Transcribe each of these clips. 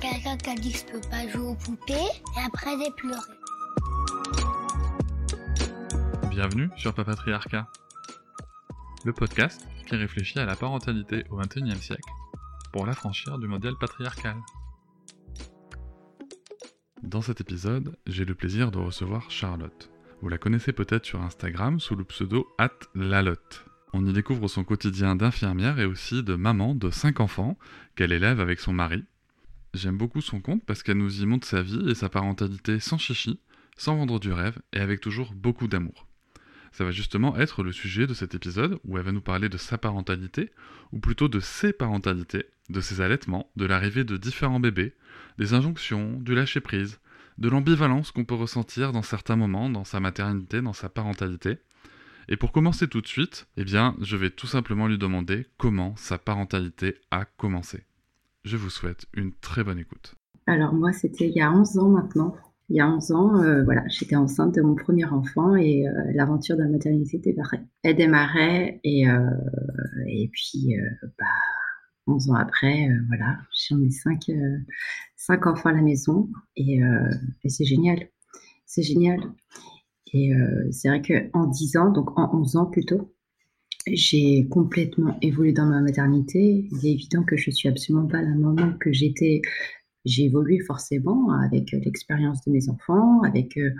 Quelqu'un qui a dit que je peux pas jouer aux poupées et après j'ai pleuré. Bienvenue sur Papatriarcat, le podcast qui réfléchit à la parentalité au XXIe siècle pour l'affranchir du modèle patriarcal. Dans cet épisode, j'ai le plaisir de recevoir Charlotte. Vous la connaissez peut-être sur Instagram sous le pseudo Lalotte. On y découvre son quotidien d'infirmière et aussi de maman de 5 enfants qu'elle élève avec son mari. J'aime beaucoup son compte parce qu'elle nous y montre sa vie et sa parentalité sans chichi, sans vendre du rêve et avec toujours beaucoup d'amour ça va justement être le sujet de cet épisode où elle va nous parler de sa parentalité, ou plutôt de ses parentalités, de ses allaitements, de l'arrivée de différents bébés, des injonctions, du lâcher-prise, de l'ambivalence qu'on peut ressentir dans certains moments dans sa maternité, dans sa parentalité. Et pour commencer tout de suite, eh bien, je vais tout simplement lui demander comment sa parentalité a commencé. Je vous souhaite une très bonne écoute. Alors moi, c'était il y a 11 ans maintenant il y a 11 ans, euh, voilà, j'étais enceinte de mon premier enfant et euh, l'aventure de la maternité démarrait. Elle démarrait et, euh, et puis, bah, 11 ans après, voilà, j'en ai 5, cinq enfants à la maison et, et c'est génial. C'est génial. Et c'est vrai qu'en 10 ans, donc en 11 ans plutôt, j'ai complètement évolué dans ma maternité. Il est évident que je suis absolument pas la maman que j'étais j'ai évolué forcément avec euh, l'expérience de mes enfants, avec euh,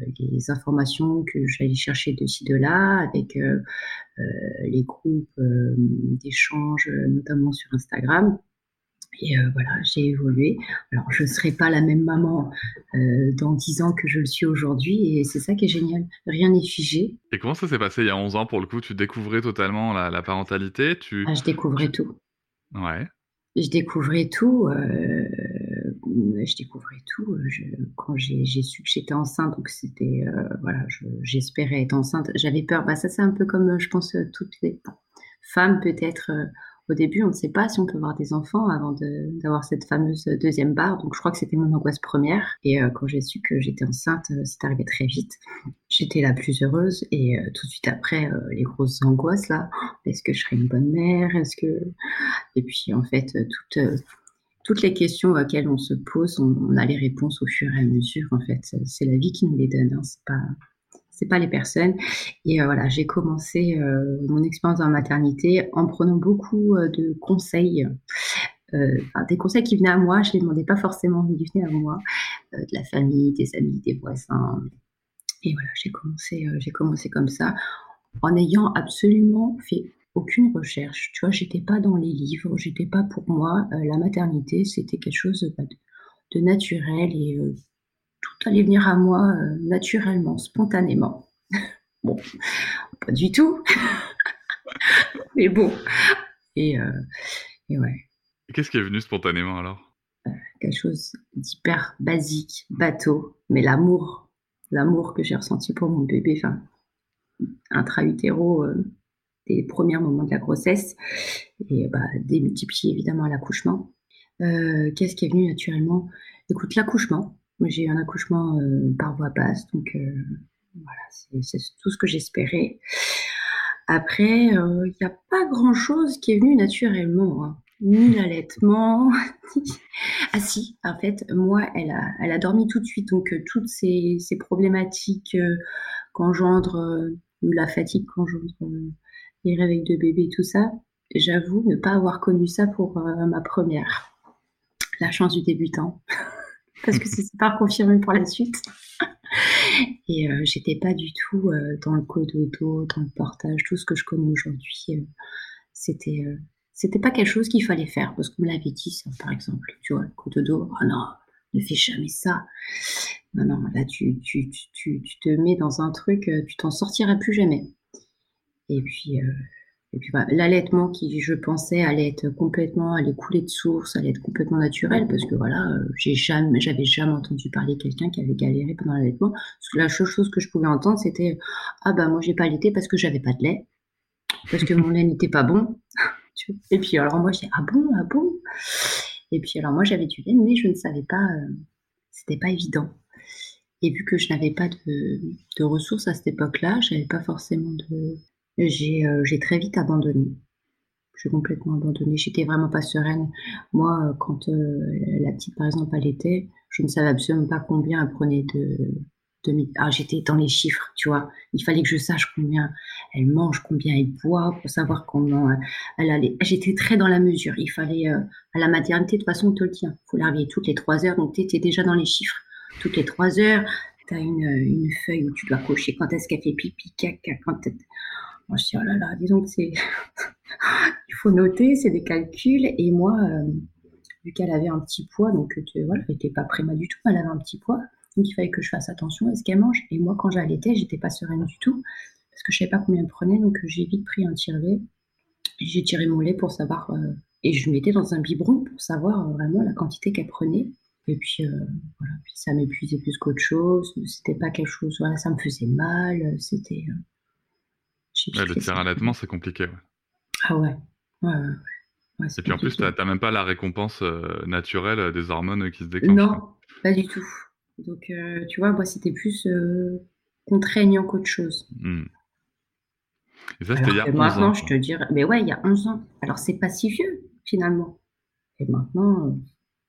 euh, les informations que j'allais chercher de ci, de là, avec les groupes d'échange, notamment sur Instagram. Et voilà, j'ai évolué. Alors, je ne serai pas la même maman dans 10 ans que je le suis aujourd'hui, et c'est ça qui est génial. Rien n'est figé. Et comment ça s'est passé il y a 11 ans pour le coup? Tu découvrais totalement la, parentalité? Tu... Ah, je découvrais tout. Ouais. Je découvrais tout je découvrais tout. Euh, quand j'ai su que j'étais enceinte, donc c'était, euh, voilà, j'espérais être enceinte. J'avais peur. Bah, ça, c'est un peu comme, euh, je pense, toutes les femmes, peut-être. Au début, on ne sait pas si on peut avoir des enfants avant d'avoir cette fameuse deuxième barre. Donc, je crois que c'était mon angoisse première. Et quand j'ai su que j'étais enceinte, c'est arrivé très vite. J'étais la plus heureuse. Et tout de suite après, les grosses angoisses, là. Est-ce que je serai une bonne mère? Est-ce que... Et puis, en fait, toute toutes les questions auxquelles on se pose, on, a les réponses au fur et à mesure. En fait, c'est la vie qui nous les donne. Hein. C'est pas c'est pas les personnes. Et euh, voilà, j'ai commencé euh, mon expérience en maternité en prenant beaucoup euh, de conseils. des conseils qui venaient à moi, je les demandais pas forcément, mais ils venaient à moi, de la famille, des amis, des voisins. Et voilà, j'ai commencé, j'ai commencé comme ça, en ayant absolument fait aucune recherche. Tu vois, j'étais pas dans les livres, j'étais pas pour moi. La maternité, c'était quelque chose bah, de, naturel et tout allait venir à moi euh, naturellement, spontanément. bon, pas du tout, mais bon. Et, et ouais. Qu'est-ce qui est venu spontanément alors? Quelque chose d'hyper basique, bateau, mais l'amour, l'amour que j'ai ressenti pour mon bébé, enfin, intra-utéro des premiers moments de la grossesse et bah, démultiplié évidemment à l'accouchement. Euh, qu'est-ce qui est venu naturellement? Écoute, l'accouchement. J'ai eu un accouchement euh, par voie basse, donc euh, voilà, c'est tout ce que j'espérais. Après, il n'y a pas grand-chose qui est venu naturellement. Hein. Ni l'allaitement. ah si, en fait, moi, elle a, elle a dormi tout de suite. Donc, toutes ces, ces problématiques qu'engendre la fatigue qu'engendre les réveils de bébé, tout ça, j'avoue ne pas avoir connu ça pour euh, ma première. La chance du débutant. Parce que c'est pas confirmé pour la suite. Et euh, j'étais pas du tout euh, dans le cododo, dans le portage, tout ce que je connais aujourd'hui. c'était c'était pas quelque chose qu'il fallait faire parce qu'on me l'avait dit par exemple. Tu vois, le cododo, oh non, ne fais jamais ça. Non, non, là tu, tu, tu, tu te mets dans un truc, tu t'en sortiras plus jamais. Et puis, euh, Et puis l'allaitement qui, je pensais, allait être complètement, allait couler de source, allait être complètement naturel, parce que voilà, euh, j'ai jamais, j'avais jamais entendu parler de quelqu'un qui avait galéré pendant l'allaitement. La seule chose que je pouvais entendre, c'était ah bah moi j'ai pas allaité parce que j'avais pas de lait, parce que mon lait n'était pas bon. Et puis alors moi j'ai ah bon ah bon? Et puis alors moi j'avais du lait, mais je ne savais pas, euh, c'était pas évident. Et vu que je n'avais pas de, ressources à cette époque-là, j'avais pas forcément de euh, j'ai très vite abandonné. J'ai complètement abandonné. J'étais vraiment pas sereine. Moi, euh, quand euh, la petite, par exemple, elle je ne savais absolument pas combien elle prenait de, ah, j'étais dans les chiffres, tu vois. Il fallait que je sache combien elle mange, combien elle boit, pour savoir comment elle allait. J'étais très dans la mesure. Il fallait, à la maternité, de toute façon, on te le tient. Il faut la toutes les trois heures, donc tu étais déjà dans les chiffres. Toutes les trois heures, tu as une, une, feuille où tu dois cocher quand est-ce qu'elle fait pipi, caca, quand moi, je dis, oh là là, disons que c'est. Il faut noter, c'est des calculs. Et moi, euh, vu qu'elle avait un petit poids, donc voilà, elle n'était pas préma du tout, elle avait un petit poids. Donc il fallait que je fasse attention à ce qu'elle mange. Et moi, quand j'allaitais, j'étais pas sereine du tout, parce que je savais pas combien elle prenait. Donc j'ai vite pris un tire-lait. J'ai tiré mon lait pour savoir. Euh, et je mettais dans un biberon pour savoir euh, vraiment la quantité qu'elle prenait. Et puis, voilà, puis ça m'épuisait plus qu'autre chose. C'était pas quelque chose, voilà, ça me faisait mal. C'était, le tir à c'est compliqué. Ah ouais. ouais, ouais, Et puis en plus, tu n'as même pas la récompense euh, naturelle euh, des hormones qui se déclenchent. Non, pas du tout. Donc, euh, tu vois, moi, c'était plus contraignant qu'autre chose. Hmm. Et ça, c'était il y a 11 maintenant, je te dirais, mais ouais, il y a 11 ans. Alors, c'est pas si vieux, finalement. Et maintenant,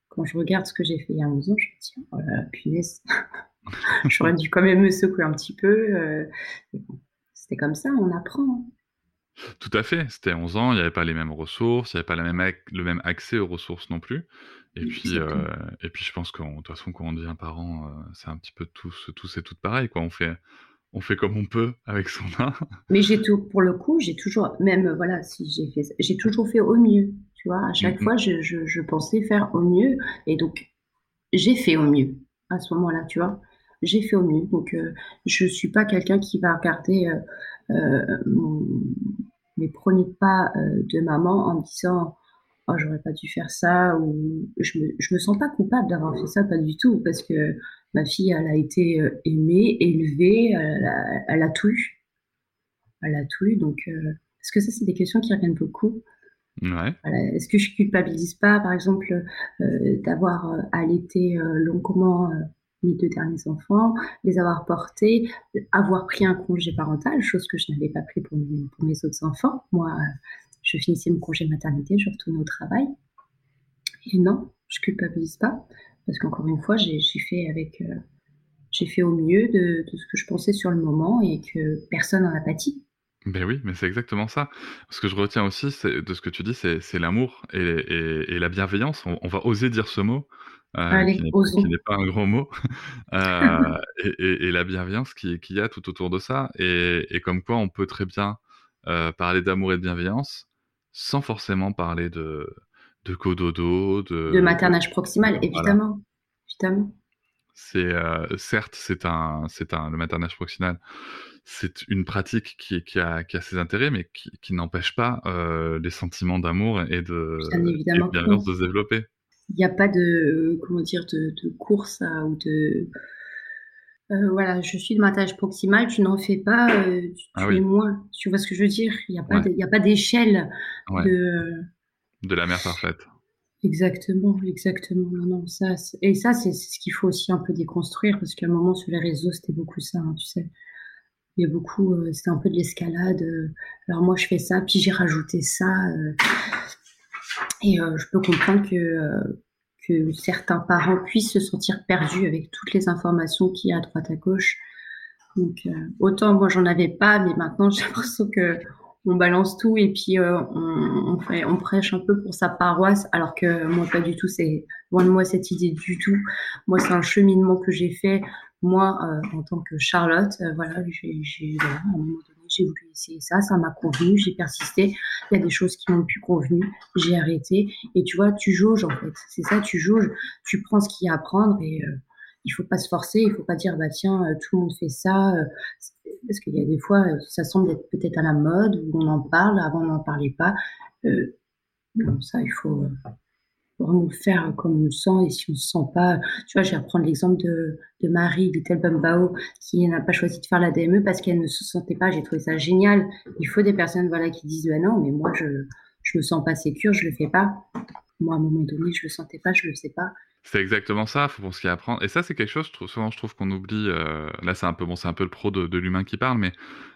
quand je regarde ce que j'ai fait il y a 11 ans, je me dis, oh la punaise, j'aurais dû quand même me secouer un petit peu. bon, c'était comme ça, on apprend. Tout à fait. C'était 11 ans, il n'y avait pas les mêmes ressources, il n'y avait pas la même le même accès aux ressources non plus. Et puis, euh, et puis je pense que de toute façon, quand on devient parent, euh, c'est un petit peu tous, tous et toutes pareil. Quoi. On, fait, on fait comme on peut avec son main. Mais j'ai tout, pour le coup, j'ai toujours, même voilà, si j'ai fait, j'ai toujours fait au mieux. Tu vois, à chaque fois, je, je, je, pensais faire au mieux. Et donc, j'ai fait au mieux à ce moment-là, tu vois j'ai fait au mieux. Donc, euh, je ne suis pas quelqu'un qui va regarder euh, euh, mes premiers pas de maman en me disant oh, j'aurais pas dû faire ça ou je me, me sens pas coupable d'avoir fait ça, pas du tout, parce que ma fille, elle a été aimée, élevée, elle a, tout eu. Elle a tout eu, donc, parce que ça, c'est des questions qui reviennent beaucoup? Ouais. Est-ce que je culpabilise pas, par exemple, d'avoir allaité longuement mes deux derniers enfants, les avoir portés, avoir pris un congé parental, chose que je n'avais pas pris pour mes, autres enfants. Moi, je finissais mon congé maternité, je retournais au travail. Et non, je culpabilise pas, parce qu'encore une fois, j'ai fait avec, euh, j'ai fait au mieux de, ce que je pensais sur le moment et que personne n'en a pâti. Ben oui, mais c'est exactement ça. Ce que je retiens aussi de ce que tu dis, c'est l'amour et, la bienveillance. on, va oser dire ce mot euh, qui n'est pas un grand mot, euh, et, et, la bienveillance qu'il y a tout autour de ça, et, comme quoi on peut très bien euh, parler d'amour et de bienveillance sans forcément parler de, de cododo, de, de maternage proximal, évidemment. évidemment. C'est certes, c'est un, c'est un, le maternage proximal, c'est une pratique qui, qui, a, qui, a, ses intérêts, mais qui, qui n'empêche pas les sentiments d'amour et de, et de bienveillance de se développer. Il n'y a pas de comment dire de, course ou de euh, voilà, je suis de matage proximal, tu n'en fais pas, euh, tu, ah es moins. Tu vois ce que je veux dire? Il n'y a pas a pas d'échelle de de la mère parfaite. Exactement, exactement. Non, ça, et ça, c'est ce qu'il faut aussi un peu déconstruire parce qu'à un moment sur les réseaux, c'était beaucoup ça, hein, tu sais. Il y a beaucoup, euh, c'était un peu de l'escalade. alors moi, je fais ça, puis j'ai rajouté ça. Et euh, je peux comprendre que, euh, que certains parents puissent se sentir perdus avec toutes les informations qu'il y a à droite à gauche. Donc, euh, autant moi, j'en avais pas, mais maintenant, j'ai l'impression que on balance tout et puis on, fait, on prêche un peu pour sa paroisse, alors que moi, pas du tout. C'est loin de moi cette idée du tout. Moi, c'est un cheminement que j'ai fait, moi, en tant que Charlotte. voilà, j'ai, voilà, j'ai voulu essayer ça, ça m'a convenu, j'ai persisté. Il y a des choses qui m'ont plus convenu, j'ai arrêté. Et tu vois, tu jauges en fait. C'est ça, tu jauges, tu prends ce qu'il y a à prendre et euh, il faut pas se forcer, il faut pas dire bah tiens, euh, tout le monde fait ça. Euh, parce qu'il y a des fois, ça semble être peut-être à la mode, où on en parle, avant on n'en parlait pas. non, ça, il faut vraiment faire comme on le sent, et si on ne se sent pas, tu vois, je vais reprendre l'exemple de, de Marie Little Bumbao, qui n'a pas choisi de faire la DME parce qu'elle ne se sentait pas, j'ai trouvé ça génial. Il faut des personnes, voilà, qui disent, ben non, mais moi, je, je me sens pas sécure, je le fais pas. Moi, à un moment donné, je le sentais pas, je le sais pas. C'est exactement ça, faut penser à apprendre. Et ça, c'est quelque chose, souvent, je trouve qu'on oublie. Euh, là, c'est un peu bon, c'est un peu le pro de, l'humain qui parle, mais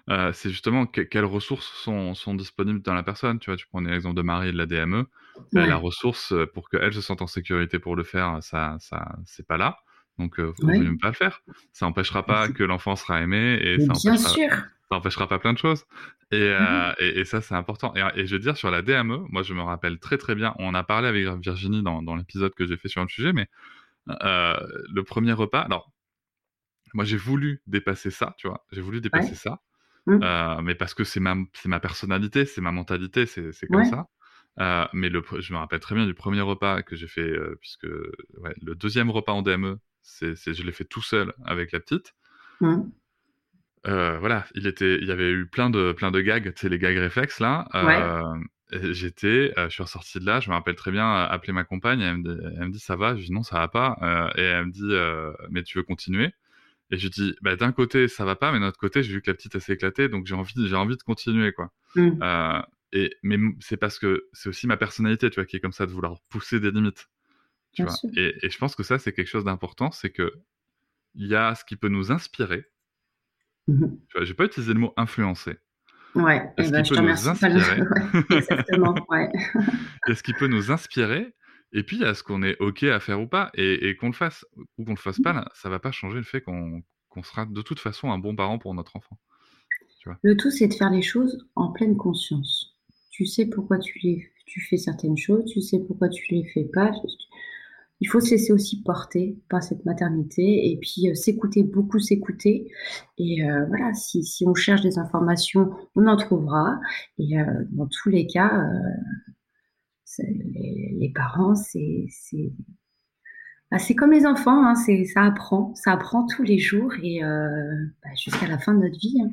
euh, c'est justement quelles ressources sont, sont, disponibles dans la personne. Tu vois, tu prends l'exemple de Marie et de la DME. Bah, la ressource euh, pour qu'elle se sente en sécurité pour le faire, ça, ça, c'est pas là. Donc, il faut même pas le faire. Ça n'empêchera pas que l'enfant sera aimé et ça bien sûr ça n'empêchera pas plein de choses. Et, euh, mmh et, ça, c'est important. Et, je veux dire, sur la DME, moi, je me rappelle très, très bien, on a parlé avec Virginie dans, dans l'épisode que j'ai fait sur le sujet, mais euh, le premier repas, alors, moi, j'ai voulu dépasser ça, tu vois, j'ai voulu dépasser ça, mmh. euh, mais parce que c'est ma, ma personnalité, c'est ma mentalité, c'est comme ça. mais le, je me rappelle très bien du premier repas que j'ai fait, puisque ouais, le deuxième repas en DME, c'est je l'ai fait tout seul avec la petite. Mmh. Euh, voilà, il était, il y avait eu plein de, plein de gags, tu sais, les gags réflexes là. Euh, j'étais, euh, je suis ressorti de là, je me rappelle très bien, appeler ma compagne, elle me, dit, elle me dit ça va, je dis non ça va pas, et elle me dit mais tu veux continuer? Et je dis bah, d'un côté ça va pas, mais d'un autre côté j'ai vu que la petite s'est éclatée, donc j'ai envie, j'ai envie de continuer quoi. Mmh. et mais c'est parce que c'est aussi ma personnalité, tu vois, qui est comme ça de vouloir pousser des limites, tu vois? Et, et, je pense que ça c'est quelque chose d'important, c'est que il y a ce qui peut nous inspirer Mmh je n'ai pas utilisé le mot influencer. Ouais, Est-ce eh ben, qu'il peut nous inspirer Exactement, ouais. Est-ce qu'il peut nous inspirer? Et puis, est-ce qu'on est OK à faire ou pas? Et, qu'on le fasse ou qu'on le fasse pas, ça va pas changer le fait qu'on sera de toute façon un bon parent pour notre enfant. le tout, c'est de faire les choses en pleine conscience. Tu sais pourquoi tu, les, tu fais certaines choses, tu sais pourquoi tu les fais pas il faut se laisser aussi porter par cette maternité et puis euh, s'écouter, beaucoup s'écouter. Et euh, voilà, si, si, on cherche des informations, on en trouvera. Et euh, dans tous les cas, les, parents, c'est bah, c'est comme les enfants, hein, ça apprend, ça apprend tous les jours et bah, jusqu'à la fin de notre vie. Hein.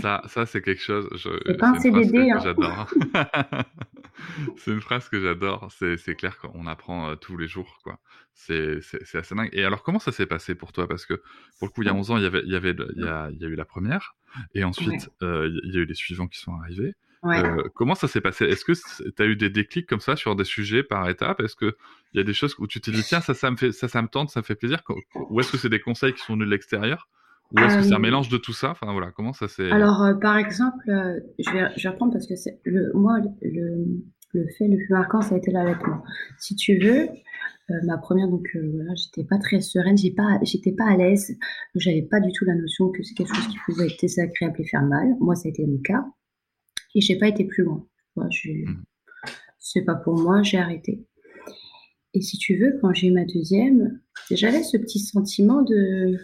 Ça, ça c'est quelque chose. C'est pas un CDD. Hein. J'adore. c'est une phrase que j'adore. C'est clair qu'on apprend euh, tous les jours. quoi. C'est assez dingue. Et alors, comment ça s'est passé pour toi? Parce que pour le coup, il y a 11 ans, il y, avait, il, y avait, il, y a, il y a eu la première. Et ensuite, euh, il y a eu les suivants qui sont arrivés. Euh, comment ça s'est passé? Est-ce que tu as eu des déclics comme ça sur des sujets par étape Est-ce qu'il y a des choses où tu t'es dit, tiens, ça, ça me, fait, ça, ça me tente, ça me fait plaisir? Ou est-ce que c'est des conseils qui sont venus de l'extérieur? Ou est-ce que c'est un euh, mélange de tout ça? Enfin voilà, comment ça s'est. Alors euh, par exemple, euh, je, vais, je vais reprendre parce que c'est le, moi le, le fait le plus marquant, ça a été l'allaitement. Si tu veux, ma première, donc voilà, j'étais pas très sereine, j'ai pas, j'étais pas à l'aise, j'avais pas du tout la notion que c'est quelque chose qui pouvait être désagréable et faire mal. Moi, ça a été mon cas, et j'ai pas été plus loin. Moi, je, mmh. c'est pas pour moi, j'ai arrêté. Et si tu veux, quand j'ai eu ma deuxième, j'avais ce petit sentiment de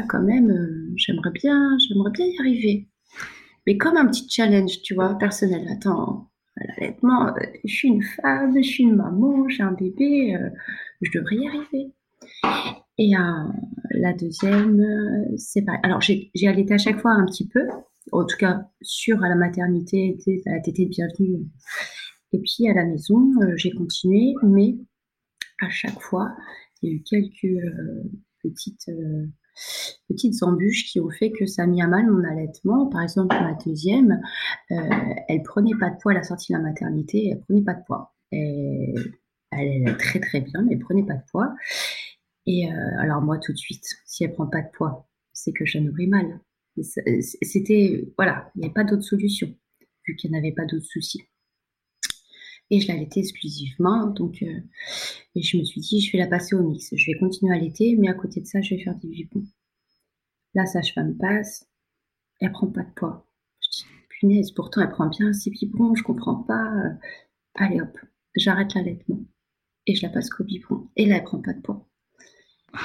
quand même, euh, j'aimerais bien, j'aimerais bien y arriver. Mais comme un petit challenge, tu vois, personnel. Attends, l'allaitement, euh, je suis une femme, je suis une maman, j'ai un bébé, euh, je devrais y arriver. Et la deuxième, c'est pareil. Alors, j'ai allaité à chaque fois un petit peu, en tout cas, sur la maternité, à la tétée de bienvenue. Et puis, à la maison, j'ai continué, mais à chaque fois, il y a eu quelques petites petites embûches qui ont fait que ça a mis à mal mon allaitement. Par exemple, ma deuxième, euh, elle prenait pas de poids à la sortie de la maternité, elle prenait pas de poids. Et elle est très très bien, mais elle prenait pas de poids. Et euh, alors moi tout de suite, si elle prend pas de poids, c'est que je nourris mal. C'était voilà, il n'y avait pas d'autre solution vu qu'il n'y avait pas d'autres soucis et je l'allaitais exclusivement. Donc, euh, et je me suis dit, je vais la passer au mix. Je vais continuer à allaiter, mais à côté de ça, je vais faire des biberons. La sage-femme passe, elle prend pas de poids. Je dis, punaise, pourtant elle prend bien ses biberons, je comprends pas. Allez hop, j'arrête l'allaitement et je la passe qu'au biberon. Et là, elle prend pas de poids.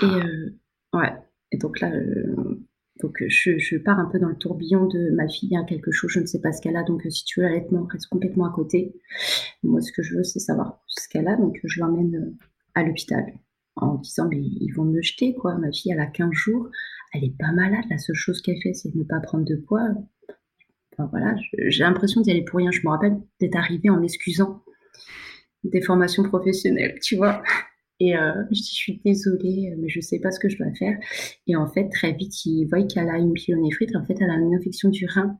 Et euh, ouais, et donc là, euh, donc euh, je, pars un peu dans le tourbillon de ma fille a quelque chose, je ne sais pas ce qu'elle a, donc euh, si tu veux l'allaitement reste complètement à côté. Moi ce que je veux c'est savoir ce qu'elle a, donc je l'emmène euh, à l'hôpital. en disant mais ils vont me jeter quoi. Ma fille elle a 15 jours, elle est pas malade. La seule chose qu'elle fait c'est de ne pas prendre de poids. Enfin voilà, j'ai l'impression d'y aller pour rien. Je me rappelle d'être arrivée en m'excusant des formations professionnelles, tu vois. Et euh, je dis, je suis désolée, mais je sais pas ce que je dois faire. Et en fait, très vite, ils voient qu'elle a une pyélonéphrite. En fait, elle a une infection du rein.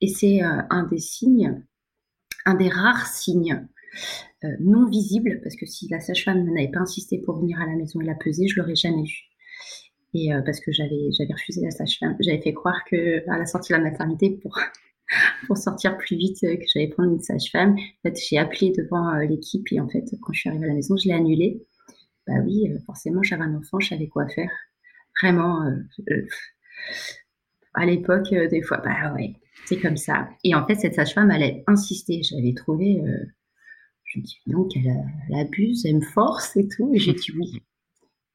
Et c'est euh, un des signes, un des rares signes euh, non visibles, parce que si la sage-femme n'avait pas insisté pour venir à la maison et la peser, je l'aurais jamais vu. Et parce que j'avais, refusé la sage-femme, j'avais fait croire que à la sortie de la maternité pour pour sortir plus vite que j'allais prendre une sage-femme. En fait, j'ai appelé devant l'équipe et en fait, quand je suis arrivée à la maison, je l'ai annulé bah oui, euh, forcément, j'avais un enfant, je savais quoi faire. Vraiment, euh, euh, à l'époque, des fois, bah ouais, c'est comme ça. Et en fait, cette sage-femme, elle a insisté. J'avais trouvé, je me dis, donc, elle, abuse, elle me force et tout. Et j'ai dit oui.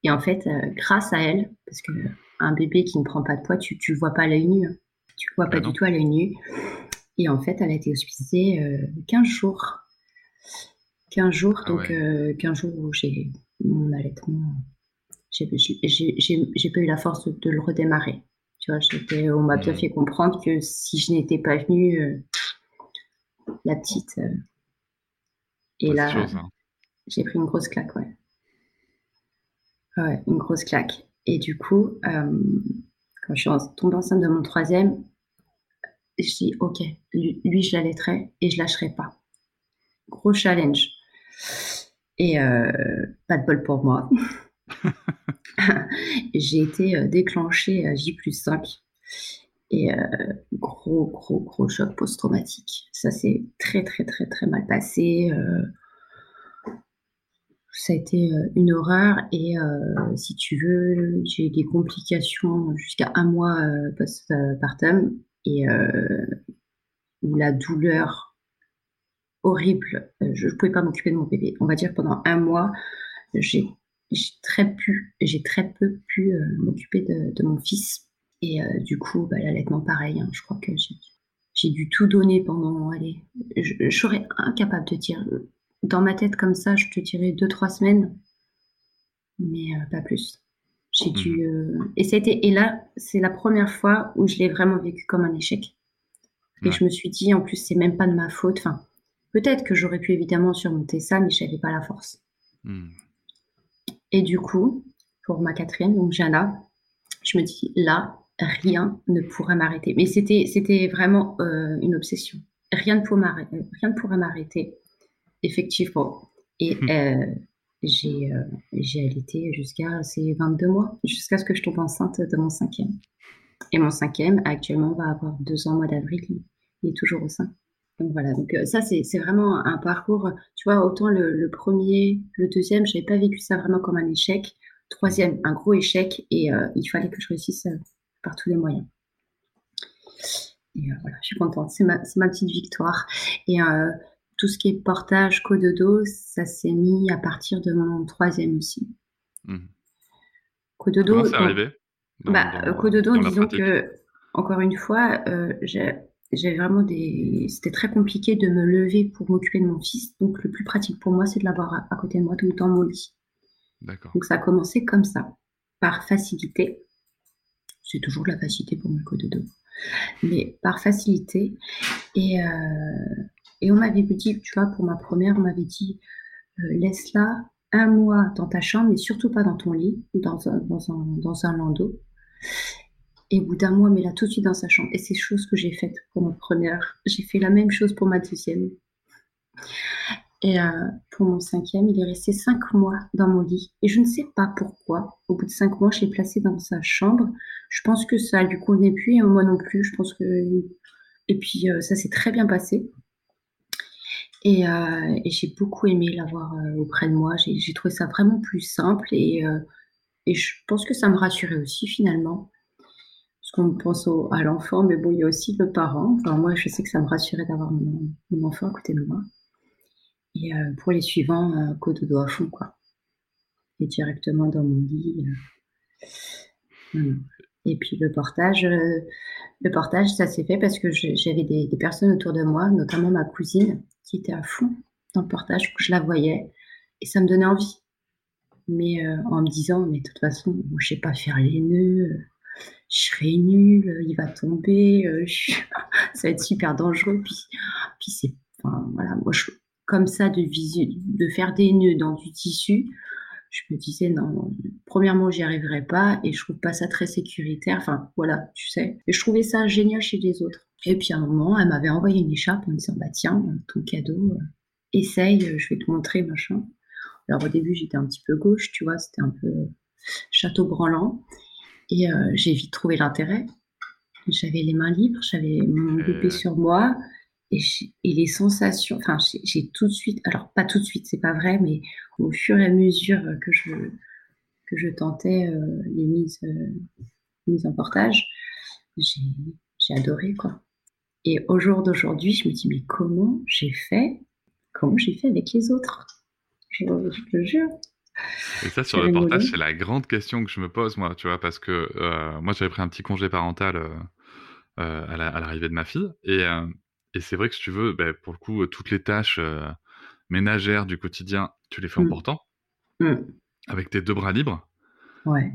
Et en fait, grâce à elle, parce que un bébé qui ne prend pas de poids, tu ne vois pas à l'œil nu. Hein. Tu ne vois pas ah du tout à l'œil nu. Et en fait, elle a été hospitalisée 15 jours. 15 jours, ah donc 15 jours où j'ai mon allaitement, j'ai pas eu la force de, le redémarrer. Tu vois, on m'a bien fait comprendre que si je n'étais pas venue, euh, la petite. Euh, et là, hein. j'ai pris une grosse claque, ouais. Ouais, une grosse claque. Et du coup, euh, quand je suis tombée enceinte de mon troisième, je dis ok, lui, lui je l'allaiterai et je lâcherai pas. Gros challenge. Et euh, pas de bol pour moi. j'ai été euh, déclenchée à J plus 5. Et euh, gros, gros, gros choc post-traumatique. Ça s'est très, très, très, très mal passé. Ça a été une horreur. Et si tu veux, j'ai eu des complications jusqu'à un mois post-partum. Et où la douleur horrible. Euh, je ne pouvais pas m'occuper de mon bébé. On va dire pendant un mois, j'ai très très peu pu euh, m'occuper de, mon fils. Et euh, du coup, bah, l'allaitement, pareil. Hein. je crois que j'ai dû tout donner pendant, allez, je, serais incapable de dire. Dans ma tête comme ça, je te dirais deux, trois semaines, mais pas plus. J'ai dû. Mmh. et, ça a été, et là, c'est la première fois où je l'ai vraiment vécu comme un échec. Et je me suis dit, en plus, c'est même pas de ma faute. Enfin, Peut-être que j'aurais pu évidemment surmonter ça, mais je n'avais pas la force. Hmm. Et du coup, pour ma quatrième, donc Jana, je me dis là, rien ne pourra m'arrêter. Mais c'était, c'était vraiment euh, une obsession. Rien ne, pourrait m'arrêter, rien ne pourrait m'arrêter, effectivement. Et hmm. euh, j'ai, euh, allaité jusqu'à ces 22 mois, jusqu'à ce que je tombe enceinte de mon cinquième. Et mon cinquième, actuellement, va avoir deux ans au mois d'avril. Il est toujours au sein. Donc voilà, donc euh, ça c'est vraiment un parcours, tu vois, autant le, premier, le deuxième, je n'avais pas vécu ça vraiment comme un échec. Troisième, un gros échec et euh, il fallait que je réussisse euh, par tous les moyens. Et voilà, je suis contente, c'est ma, ma, petite victoire. Et tout ce qui est portage, cododo, ça s'est mis à partir de mon troisième aussi. Mmh. Cododo. Comment c'est arrivé bah, Cododo, disons que, encore une fois, j'ai j'avais vraiment des. C'était très compliqué de me lever pour m'occuper de mon fils. Donc, le plus pratique pour moi, c'est de l'avoir à, côté de moi tout le temps, mon lit. D'accord. Donc, ça a commencé comme ça, par facilité. C'est toujours de la facilité pour mon de dos. Mais par facilité. Et, euh, et on m'avait dit, tu vois, pour ma première, on m'avait dit euh, laisse-la un mois dans ta chambre, mais surtout pas dans ton lit, dans un, dans un, dans un landau. Et au bout d'un mois, mais là tout de suite dans sa chambre. Et c'est chose que j'ai faite pour ma première. J'ai fait la même chose pour ma deuxième. Et euh, pour mon cinquième, il est resté cinq mois dans mon lit. Et je ne sais pas pourquoi. Au bout de cinq mois, je l'ai placé dans sa chambre. Je pense que ça lui convenait plus et moi non plus. Je pense que et puis euh, ça s'est très bien passé. Et, euh, et j'ai beaucoup aimé l'avoir auprès de moi. J'ai trouvé ça vraiment plus simple et, et je pense que ça me rassurait aussi finalement qu'on pense à l'enfant, mais bon, il y a aussi le parent. Enfin, moi, je sais que ça me rassurait d'avoir mon, enfant à côté de moi. Et euh, pour les suivants, euh, côte de à fond, quoi. Et directement dans mon lit. Euh, et puis le portage, le portage, ça s'est fait parce que j'avais des, personnes autour de moi, notamment ma cousine, qui était à fond dans le portage, que je la voyais, et ça me donnait envie. mais en me disant, mais de toute façon, moi, je sais pas faire les nœuds, je serai nulle, il va tomber, ça va être super dangereux. Puis, puis c'est, enfin, voilà, moi, comme ça, de, de faire des nœuds dans du tissu, je me disais, non, premièrement, j'y arriverai pas et je trouve pas ça très sécuritaire. Enfin, voilà, tu sais. Et je trouvais ça génial chez les autres. Et puis à un moment, elle m'avait envoyé une écharpe en me disant, bah tiens, ton cadeau, euh, essaye, je vais te montrer, machin. Alors au début, j'étais un petit peu gauche, tu vois, c'était un peu château branlant. Et euh, j'ai vite trouvé l'intérêt. J'avais les mains libres, j'avais mon bébé sur moi. Et, et, les sensations, enfin, j'ai tout de suite, alors pas tout de suite, c'est pas vrai, mais au fur et à mesure que je, que je tentais euh, les mises, mises en portage, j'ai adoré, quoi. Et au jour d'aujourd'hui, je me dis, mais comment j'ai fait? Comment j'ai fait avec les autres? Je, te jure. Et ça, sur le portage, c'est la grande question que je me pose, moi, tu vois, parce que euh, moi, j'avais pris un petit congé parental euh, euh, à l'arrivée de ma fille. Et, et c'est vrai que si tu veux, ben, pour le coup, toutes les tâches ménagères du quotidien, tu les fais en mm. portant, mm. avec tes deux bras libres. Ouais.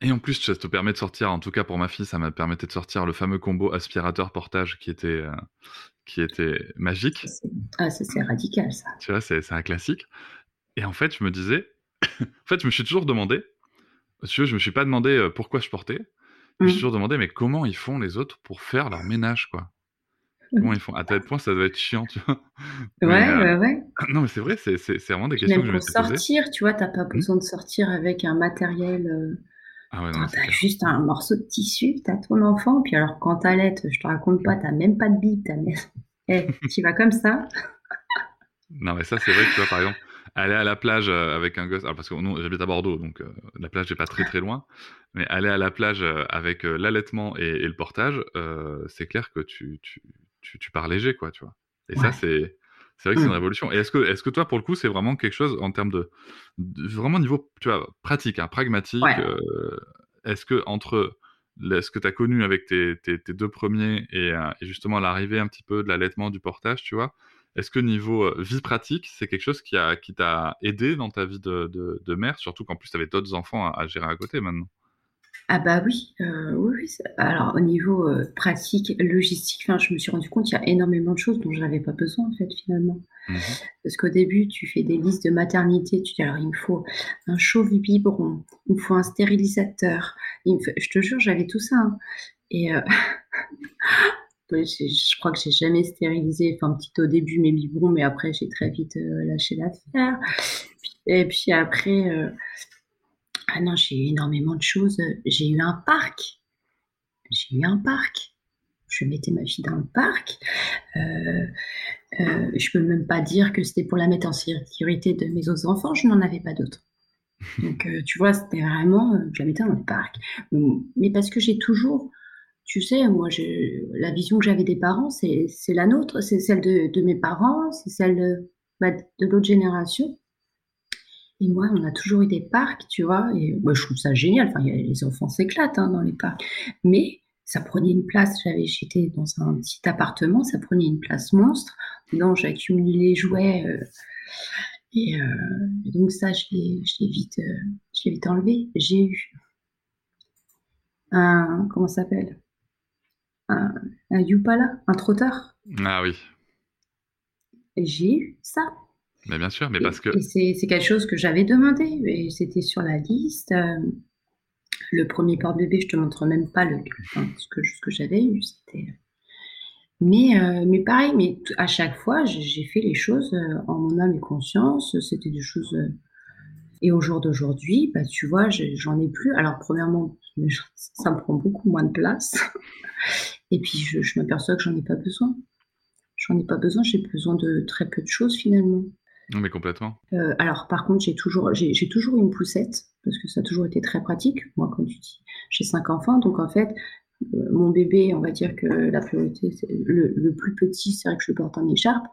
Et en plus, ça te permet de sortir, en tout cas pour ma fille, ça m'a permis de sortir le fameux combo aspirateur-portage qui était, euh, qui était magique. Ah, ça c'est radical ça. Tu vois, c'est un classique. Et en fait, je me disais, en fait, je me suis toujours demandé, tu vois, je me suis pas demandé euh, pourquoi je portais, je me suis mmh. toujours demandé, mais comment ils font les autres pour faire leur ménage, quoi? Comment ils font? À tel point, ça doit être chiant, tu vois. Ouais, euh, ouais, ouais. Non, mais c'est vrai, c'est vraiment des questions que je me suis Pour sortir, tu vois, t'as pas mmh. besoin de sortir avec un matériel ah ouais, t'as juste un morceau de tissu, t'as ton enfant, puis alors quand t'allaites, je te raconte pas, t'as même pas de bille, t'as même... Eh, tu vas comme ça? non mais ça c'est vrai que tu vois par exemple, aller à la plage euh, avec un gosse, alors parce que nous j'habite à Bordeaux, donc euh, la plage n'est pas très très loin, mais aller à la plage euh, avec l'allaitement et, le portage, c'est clair que tu, tu, tu, pars léger quoi, tu vois. Et ça c'est c'est vrai que c'est une mmh. révolution. Et est-ce que, est-ce que toi, pour le coup, c'est vraiment quelque chose en termes de, vraiment niveau, tu vois, pratique, hein, pragmatique. Euh, est-ce que entre ce que tu as connu avec tes, tes, deux premiers et, euh, et justement l'arrivée un petit peu de l'allaitement, du portage, tu vois, est-ce que niveau euh, vie pratique, c'est quelque chose qui, a, qui t'a aidé dans ta vie de, de, mère, surtout qu'en plus tu avais d'autres enfants à, gérer à côté maintenant ah bah oui, euh, oui, alors au niveau euh, pratique, logistique, enfin, je me suis rendu compte qu'il y a énormément de choses dont je n'avais pas besoin en fait finalement. Mmh Parce qu'au début, tu fais des listes de maternité, tu dis alors il me faut un chaud biberon, il me faut un stérilisateur, je te jure, j'avais tout ça. Hein. Et euh, je crois que j'ai jamais stérilisé, enfin petit au début mes biberons, mais après j'ai très vite lâché l'affaire. Et puis après ah non, j'ai eu énormément de choses. J'ai eu un parc. J'ai eu un parc. Je mettais ma fille dans le parc. Euh, euh, je peux même pas dire que c'était pour la mettre en sécurité de mes autres enfants. Je n'en avais pas d'autres. Donc, euh, tu vois, c'était vraiment, euh, je la mettais dans le parc. Mais parce que j'ai toujours, tu sais, moi, la vision que j'avais des parents, c'est la nôtre, c'est celle de, mes parents, c'est celle de, bah, de l'autre génération. Et moi, on a toujours eu des parcs, tu vois, et moi, je trouve ça génial. Enfin, les enfants s'éclatent hein, dans les parcs. Mais ça prenait une place. J'avais, j'étais dans un petit appartement, ça prenait une place monstre. Dedans, j'accumulais les jouets. Euh, et, euh, donc ça, je l'ai, vite, euh, je vite enlevé. J'ai eu un, comment ça s'appelle? Un, un Yupala, un trotteur. Ah oui. J'ai eu ça. Mais bien sûr, mais parce que. C'est quelque chose que j'avais demandé, et c'était sur la liste. Euh, le premier porte-bébé, je te montre même pas le, ce que, ce que j'avais eu. Mais, euh, mais pareil, mais à chaque fois, j'ai fait les choses euh, en mon âme et conscience. C'était des choses. et au jour d'aujourd'hui, bah, tu vois, j'en ai plus. Alors, premièrement, ça me prend beaucoup moins de place. et puis, je, je m'aperçois que j'en ai pas besoin. J'en ai pas besoin, j'ai besoin de très peu de choses finalement. Non, mais complètement. Euh, alors, par contre, j'ai toujours, j'ai, toujours une poussette, parce que ça a toujours été très pratique. Moi, comme tu dis, j'ai cinq enfants, donc en fait, euh, mon bébé, on va dire que la priorité, c'est le, plus petit, c'est vrai que je le porte en écharpe,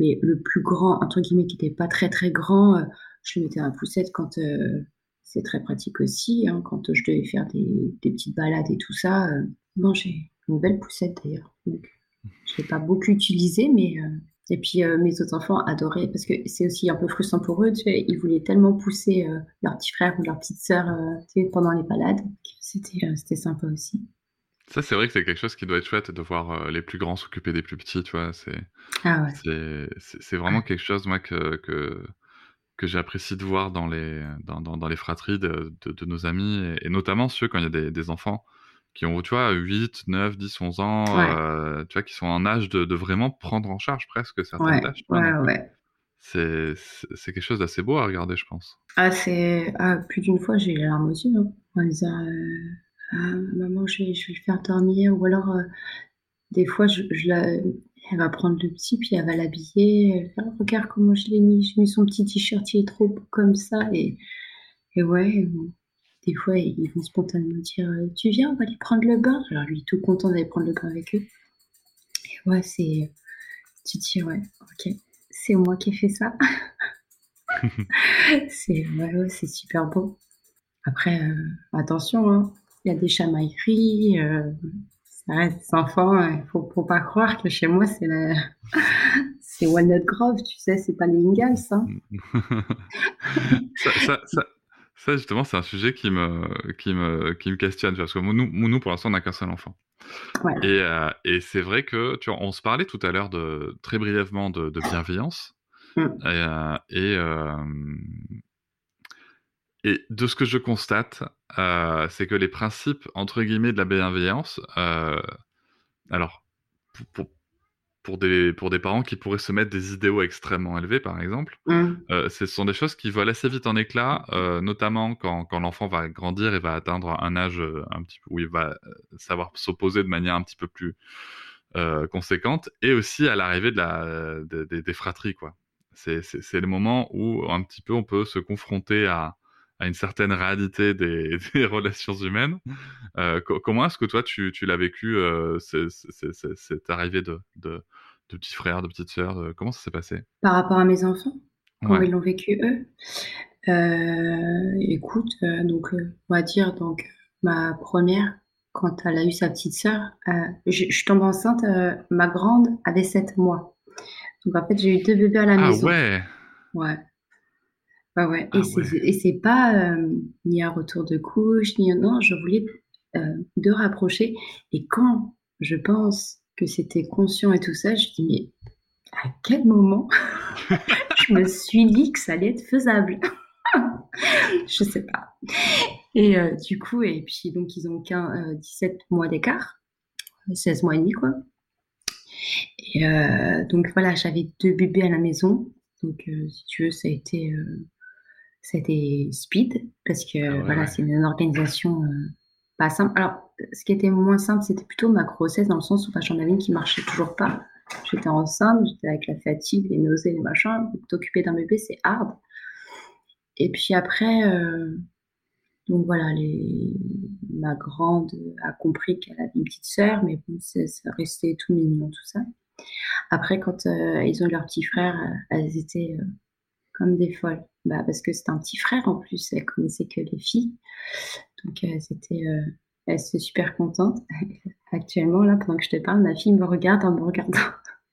mais le plus grand, entre guillemets, qui n'était pas très très grand, euh, je le mettais en poussette quand c'est très pratique aussi, hein, quand je devais faire des, petites balades et tout ça. bon, j'ai une belle poussette d'ailleurs. Je ne l'ai pas beaucoup utilisée, mais Et puis mes autres enfants adoraient, parce que c'est aussi un peu frustrant pour eux, tu sais, ils voulaient tellement pousser leur petit frère ou leur petite sœur tu sais, pendant les balades, c'était c'était sympa aussi. Ça, c'est vrai que c'est quelque chose qui doit être chouette de voir les plus grands s'occuper des plus petits, tu vois. C'est ah ouais. c'est vraiment quelque chose, moi, que, que, que j'apprécie de voir dans les, dans, dans, les fratries de, de, nos amis, et, notamment ceux quand il y a des, des, enfants qui ont, tu vois, 8, 9, 10, 11 ans, tu vois, qui sont en âge de, de, vraiment prendre en charge presque certaines tâches. ouais, ouais. C'est quelque chose d'assez beau à regarder, je pense. Ah, c'est... Ah, plus d'une fois, j'ai les larmes aux yeux, hein, en disant... Ah, maman, je vais, je vais le faire dormir. Ou alors, euh, des fois, je, la, elle va prendre le petit, puis elle va l'habiller. Elle regarde comment je l'ai mis. J'ai mis son petit t-shirt, il est trop comme ça. Et, et ouais, des fois, ils vont spontanément dire euh, Tu viens, on va aller prendre le bain. Alors, lui, tout content d'aller prendre le bain avec eux. Et ouais, c'est. Tu te dis Ouais, ok, c'est moi qui ai fait ça. c'est ouais, super beau. Après, euh, attention, hein, il y a des chamailleries, euh, ça reste des enfants. Il ne faut, pas croire que chez moi, c'est c'est Walnut Grove, tu sais, c'est pas les Ingalls. Hein. ça, justement, c'est un sujet qui me, qui me, qui me questionne, parce que nous, nous pour l'instant, on n'a qu'un seul enfant. Et, euh, et c'est vrai que, tu vois, on se parlait tout à l'heure de, très brièvement de, bienveillance. Mm. Et, euh, et de ce que je constate, euh, c'est que les principes, entre guillemets, de la bienveillance, euh, alors, pour, des, pour des parents qui pourraient se mettre des idéaux extrêmement élevés, par exemple, mmh. euh, ce sont des choses qui volent assez vite en éclat, notamment quand, quand l'enfant va grandir et va atteindre un âge un petit peu où il va savoir s'opposer de manière un petit peu plus conséquente, et aussi à l'arrivée de la, des fratries, quoi. C'est le moment où un petit peu on peut se confronter à, à une certaine réalité des, relations humaines. Euh, comment est-ce que toi, tu, tu l'as vécu, euh, cette arrivée de, de, de, petits frères, de petites sœurs Comment ça s'est passé? Par rapport à mes enfants? Comment ils l'ont vécu eux? Euh, Écoute, donc, on va dire, donc, ma première, quand elle a eu sa petite sœur, je, je tombe enceinte, ma grande avait 7 mois. Donc, en fait, j'ai eu deux bébés à la ah, maison. Ah ouais Ouais. Ah ouais. Et c'est pas euh, ni un retour de couche, ni un non, je voulais euh, de rapprocher. Et quand je pense que c'était conscient et tout ça, je dis mais à quel moment je me suis dit que ça allait être faisable? Je sais pas. Et euh, du coup, et puis donc ils ont qu'un 17 mois d'écart, 16 mois et demi quoi. Et donc voilà, j'avais deux bébés à la maison. Donc si tu veux, ça a été c'était speed parce que ah voilà, c'est une organisation euh, pas simple. Alors, ce qui était moins simple, c'était plutôt ma grossesse dans le sens où j'en avais une qui marchait toujours pas. J'étais enceinte, j'étais avec la fatigue, les nausées, les machins. T'occuper d'un bébé, c'est hard. Et puis après, euh, donc voilà, les, ma grande a compris qu'elle avait une petite sœur, mais bon, ça restait tout mignon, tout ça. Après, quand euh, ils ont leur petit frère, elles étaient comme des folles. Bah, parce que c'est un petit frère en plus, elle connaissait que les filles. Donc euh, c'était, euh, elle était super contente. Actuellement, là, pendant que je te parle, ma fille me regarde en me regardant.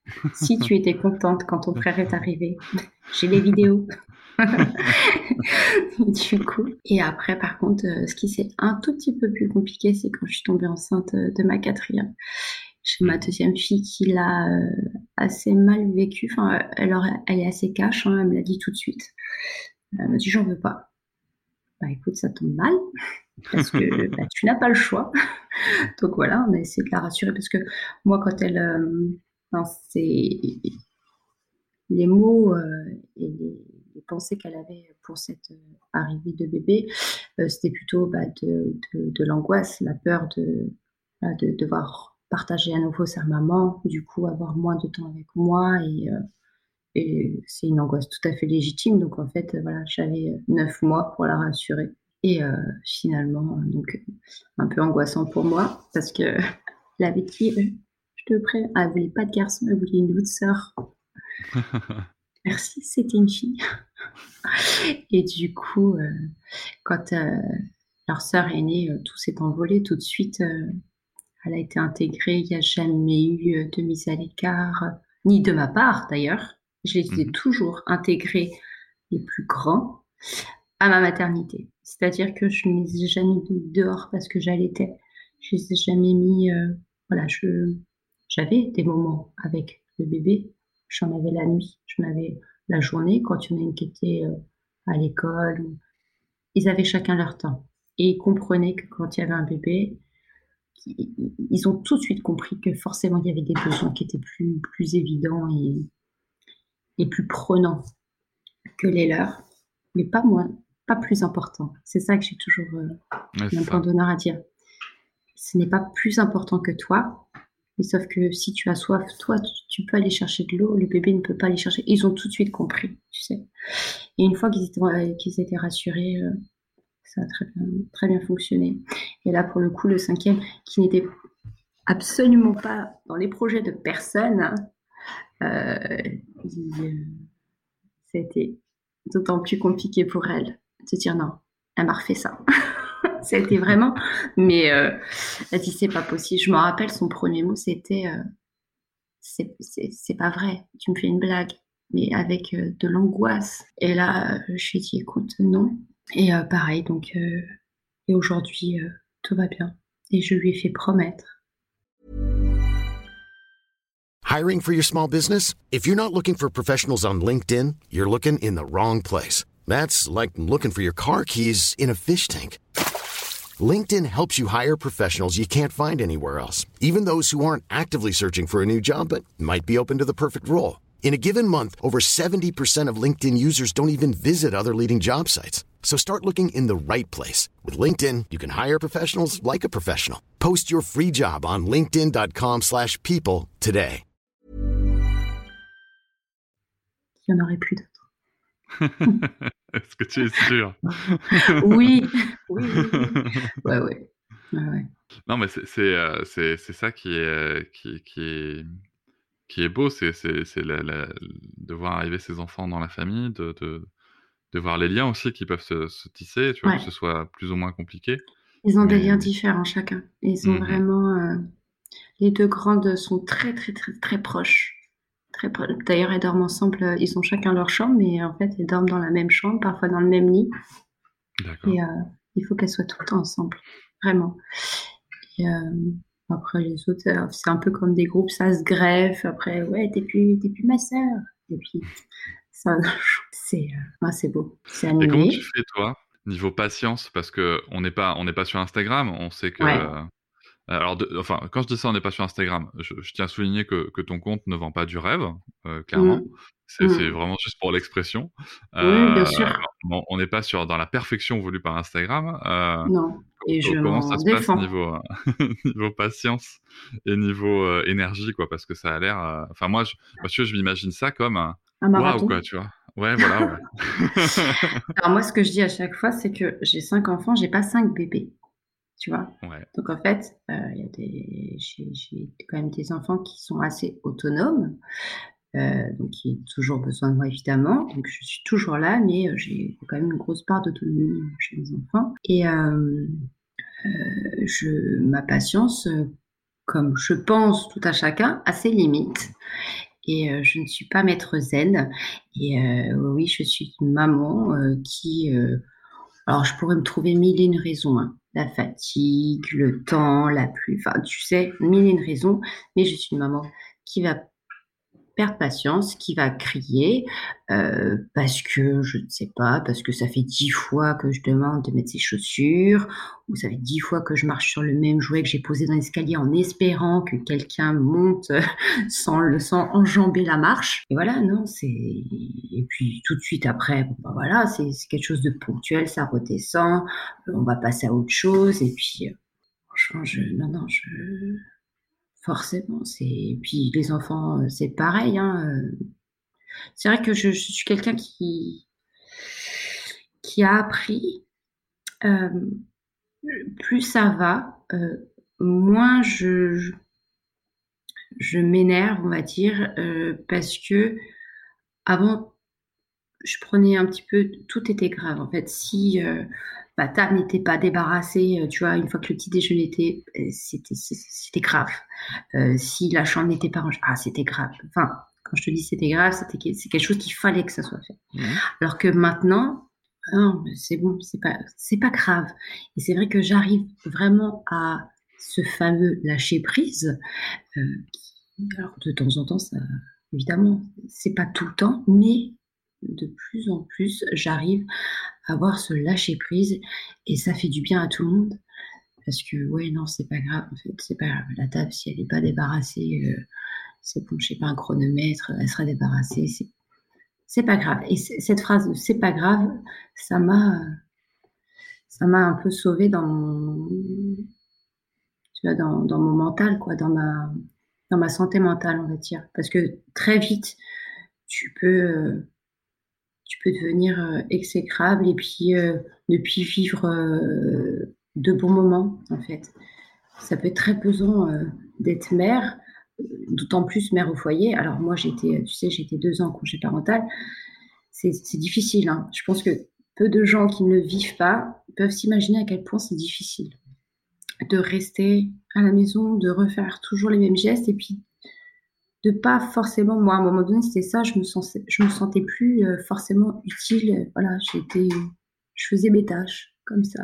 si tu étais contente quand ton frère est arrivé, j'ai les vidéos. du coup. Et après, par contre, euh, ce qui s'est un tout petit peu plus compliqué, c'est quand je suis tombée enceinte de ma quatrième. J'ai ma deuxième fille qui l'a euh, assez mal vécu. Enfin, elle, elle est assez cash, hein, elle me l'a dit tout de suite. Elle m'a dit j'en veux pas. Bah écoute, ça tombe mal parce que bah, tu n'as pas le choix. Donc voilà, on a essayé de la rassurer parce que moi, quand elle, euh, c'est les mots euh, et les, pensées qu'elle avait pour cette arrivée de bébé, c'était plutôt bah, de, de, l'angoisse, la peur de, de devoir partager à nouveau sa maman, du coup avoir moins de temps avec moi et, euh, et c'est une angoisse tout à fait légitime. Donc en fait, voilà, j'avais neuf mois pour la rassurer. Et euh, finalement, donc un peu angoissant pour moi parce que la avait je te prie, elle voulait pas de garçon, elle voulait une autre sœur. Merci, c'était une fille. Et du coup, euh, quand leur sœur est née, tout s'est envolé tout de suite elle a été intégrée, il n'y a jamais eu euh, de mise à l'écart. ni de ma part d'ailleurs. Je les ai Mhm. toujours intégrés, les plus grands, à ma maternité. C'est-à-dire que je ne les ai jamais mis dehors parce que j'allaitais. Je les ai jamais mis. euh, voilà, je j'avais des moments avec le bébé. J'en avais la nuit, j'en avais la journée quand il y en a une qui était euh, à l'école. Ils avaient chacun leur temps. Et ils comprenaient que quand il y avait un bébé, ils ont tout de suite compris que forcément il y avait des besoins qui étaient plus, plus évidents et, et plus prenants que les leurs, mais pas moins, pas plus importants. C'est ça que j'ai toujours euh, un point d'honneur à dire. Ce n'est pas plus important que toi, mais sauf que si tu as soif, toi, tu, tu peux aller chercher de l'eau, le bébé ne peut pas aller chercher. Ils ont tout de suite compris, tu sais. Et une fois qu'ils étaient, euh, qu'ils étaient rassurés, euh, ça a très bien, fonctionné. Et là, pour le coup, le cinquième, qui n'était absolument pas dans les projets de personne, hein, euh, il, euh, c'était d'autant plus compliqué pour elle de dire non, elle m'a refait ça. c'était vraiment, mais euh, elle dit c'est pas possible. Je me rappelle son premier mot, c'était euh, c'est, pas vrai, tu me fais une blague, mais avec euh, de l'angoisse. Et là, euh, je lui ai dit écoute, non. Et euh, pareil, donc, euh, et aujourd'hui, euh, tout va bien. Et je lui ai fait promettre. Hiring for your small business? If you're not looking for professionals on LinkedIn, you're looking in the wrong place. That's like looking for your car keys in a fish tank. LinkedIn helps you hire professionals you can't find anywhere else, even those who aren't actively searching for a new job but might be open to the perfect role. In a given month, over 70% of LinkedIn users don't even visit other leading job sites. So start looking in the right place. With LinkedIn, you can hire professionals like a professional. Post your free job on linkedin.com/people slash people today. Il n'y en aurait plus d'autres. Est-ce que tu es sûr? Oui, oui, oui, oui. Ouais, ouais. ouais, ouais. Non, mais c'est euh, ça qui est, euh, qui, qui est, qui est beau, c'est de voir arriver ses enfants dans la famille, de, de, de voir les liens aussi qui peuvent se, se tisser, tu vois, Ouais. que ce soit plus ou moins compliqué. Ils ont des liens différents chacun. Ils ont Mhm. vraiment. euh, les deux grandes sont très, très, très, très proches. Très pro- D'ailleurs, elles dorment ensemble. Ils ont chacun leur chambre, mais en fait, elles dorment dans la même chambre, parfois dans le même lit. Et euh, il faut qu'elles soient tout le temps ensemble. Vraiment. Et, euh, après, les autres, c'est un peu comme des groupes, ça se greffe. Après, ouais, t'es plus, plus ma sœur. Et puis, c'est euh, ouais, c'est beau. C'est Et comment tu fais, toi, niveau patience? Parce que on n'est pas, on pas sur Instagram, on sait que. Ouais. euh, alors, de- enfin, quand je dis ça, on n'est pas sur Instagram. Je, je tiens à souligner que, que ton compte ne vend pas du rêve, euh, clairement. Mm. C'est c'est Mm. vraiment juste pour l'expression. Oui, bien Euh, sûr. on- on n'est pas sur dans la perfection voulue par Instagram. Euh, Non. Et je comment ça se passe défends. niveau, euh, niveau patience et niveau euh, énergie, quoi? Parce que ça a l'air. euh, Enfin, moi, je, moi, veux, je m'imagine ça comme un Un quoi, tu vois. Ouais, voilà, ouais. Alors moi, ce que je dis à chaque fois, c'est que j'ai cinq enfants, j'ai pas cinq bébés, tu vois. ouais. Donc en fait, euh, il y a des, j'ai, quand même des enfants qui sont assez autonomes, euh, donc qui ont toujours besoin de moi évidemment. Donc je suis toujours là, mais euh, j'ai quand même une grosse part d'autonomie chez mes enfants. Et euh, euh, je, ma patience, comme je pense tout à chacun, a ses limites. Et euh, je ne suis pas maître zen. Et euh, oui, je suis une maman euh, qui... alors, je pourrais me trouver mille et une raisons. hein. La fatigue, le temps, la pluie, enfin, tu sais, mille et une raisons. Mais je suis une maman qui va perdre patience, qui va crier euh, parce que, je ne sais pas, parce que ça fait dix fois que je demande de mettre ses chaussures, ou ça fait dix fois que je marche sur le même jouet que j'ai posé dans l'escalier en espérant que quelqu'un monte sans, le, sans enjamber la marche. Et voilà, non, c'est... Et puis tout de suite après, bah voilà, c'est quelque chose de ponctuel, ça redescend, euh, on va passer à autre chose, et puis... euh, Franchement. Non, non, je... Forcément, c'est... Et puis les enfants, euh, c'est pareil, hein. euh. C'est vrai que je, suis quelqu'un qui... qui a appris... euh, plus ça va, moins je, je, m'énerve, on va dire, parce que avant, je prenais un petit peu, tout était grave. En fait, si euh, ma table n'était pas débarrassée, euh, tu vois, une fois que le petit déjeuner était, euh, c'était, c'était grave. Euh, si la chambre n'était pas rangée, ah, c'était grave. Enfin, quand je te dis c'était grave, c'était c'est quelque chose qu'il fallait que ça soit fait. Mmh. Alors que maintenant, non, c'est bon, c'est pas, c'est pas grave. Et c'est vrai que j'arrive vraiment à ce fameux lâcher prise. Euh, alors de temps en temps, ça, évidemment, c'est pas tout le temps, mais de plus en plus, j'arrive à avoir ce lâcher prise et ça fait du bien à tout le monde. Parce que, ouais, non, c'est pas grave, en fait, c'est pas grave. La table, si elle n'est pas débarrassée, euh, c'est bon, je sais pas, un chronomètre, elle sera débarrassée, c'est, c'est pas grave. Et cette phrase de c'est pas grave, ça m'a, ça m'a un peu sauvé dans mon, tu vois, dans, dans mon mental, quoi, dans ma, dans ma santé mentale, on va dire. Parce que très vite, tu peux, euh, tu peux devenir euh, exécrable et puis euh, ne plus vivre de bons moments, en fait. Ça peut être très pesant d'être mère, d'autant plus mère au foyer. Alors moi, j'étais, tu sais, j'étais deux ans en congé parental. C'est difficile. Hein. Je pense que peu de gens qui ne le vivent pas peuvent s'imaginer à quel point c'est difficile de rester à la maison, de refaire toujours les mêmes gestes et puis de pas forcément, moi à un moment donné c'était ça, je me, sentais, je me sentais plus euh, forcément utile, voilà, j'étais, je faisais mes tâches comme ça.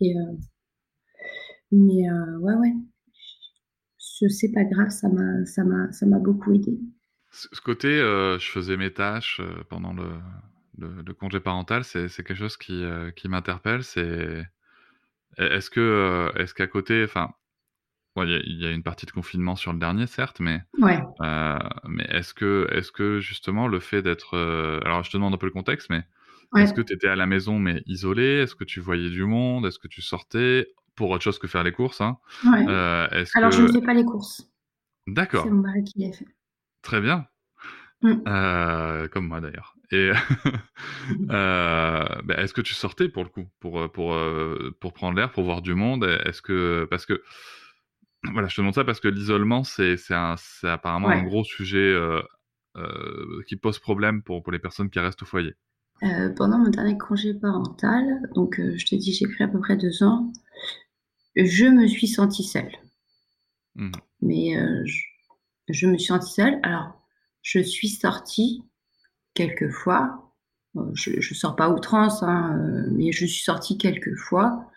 Et, euh, mais euh, ouais, ouais, sais pas grave, ça m'a, ça m'a, ça m'a beaucoup aidé. Ce côté, je faisais mes tâches pendant le, congé parental, c'est, quelque chose qui, qui m'interpelle, c'est est-ce que, euh, est-ce qu'à côté, enfin, il y, a une partie de confinement sur le dernier, certes, mais, euh, mais est-ce que, est-ce que justement le fait d'être, euh, alors je te demande un peu le contexte, mais est-ce que tu étais à la maison mais isolé? Est-ce que tu voyais du monde? Est-ce que tu sortais? Pour autre chose que faire les courses hein Alors je ne fais pas les courses. D'accord. C'est mon mari qui les fait. Très bien. Mmh. comme moi d'ailleurs. Et euh, bah, est-ce que tu sortais pour le coup, pour, euh, pour, euh, pour prendre l'air, pour voir du monde? Est-ce que parce que voilà, je te demande ça parce que l'isolement c'est apparemment un gros sujet qui pose problème pour, pour les personnes qui restent au foyer. pendant mon dernier congé parental, donc je t'ai dit j'ai pris à peu près deux ans, je me suis sentie seule. Mmh. Mais je, je, me suis sentie seule. Alors je suis sortie quelques fois. Je ne sors pas outrance, hein, euh, mais je suis sortie quelques fois.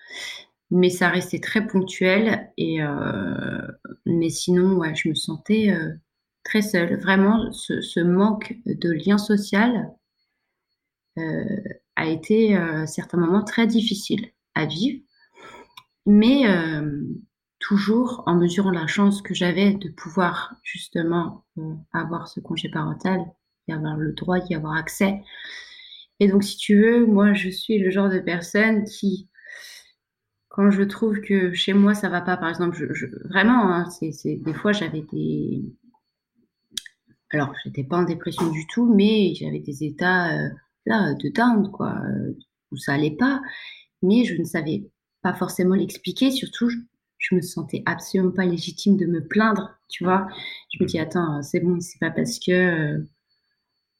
Mais ça restait très ponctuel. Et, euh, mais sinon, ouais, je me sentais euh, très seule. Vraiment, ce, manque de lien social a été à certains moments très difficile à vivre. Mais toujours en mesurant la chance que j'avais de pouvoir justement avoir ce congé parental y avoir le droit d'y avoir accès. Et donc, si tu veux, moi, je suis le genre de personne qui, quand je trouve que chez moi, ça va pas, par exemple, je, vraiment, hein, des fois, j'avais des. Alors, j'étais pas en dépression du tout, mais j'avais des états euh, là, de down, quoi, euh, où ça allait pas. Mais je ne savais pas forcément l'expliquer. Surtout, je, je me sentais absolument pas légitime de me plaindre, tu vois. Je me dis, attends, c'est bon, c'est pas parce que. Euh,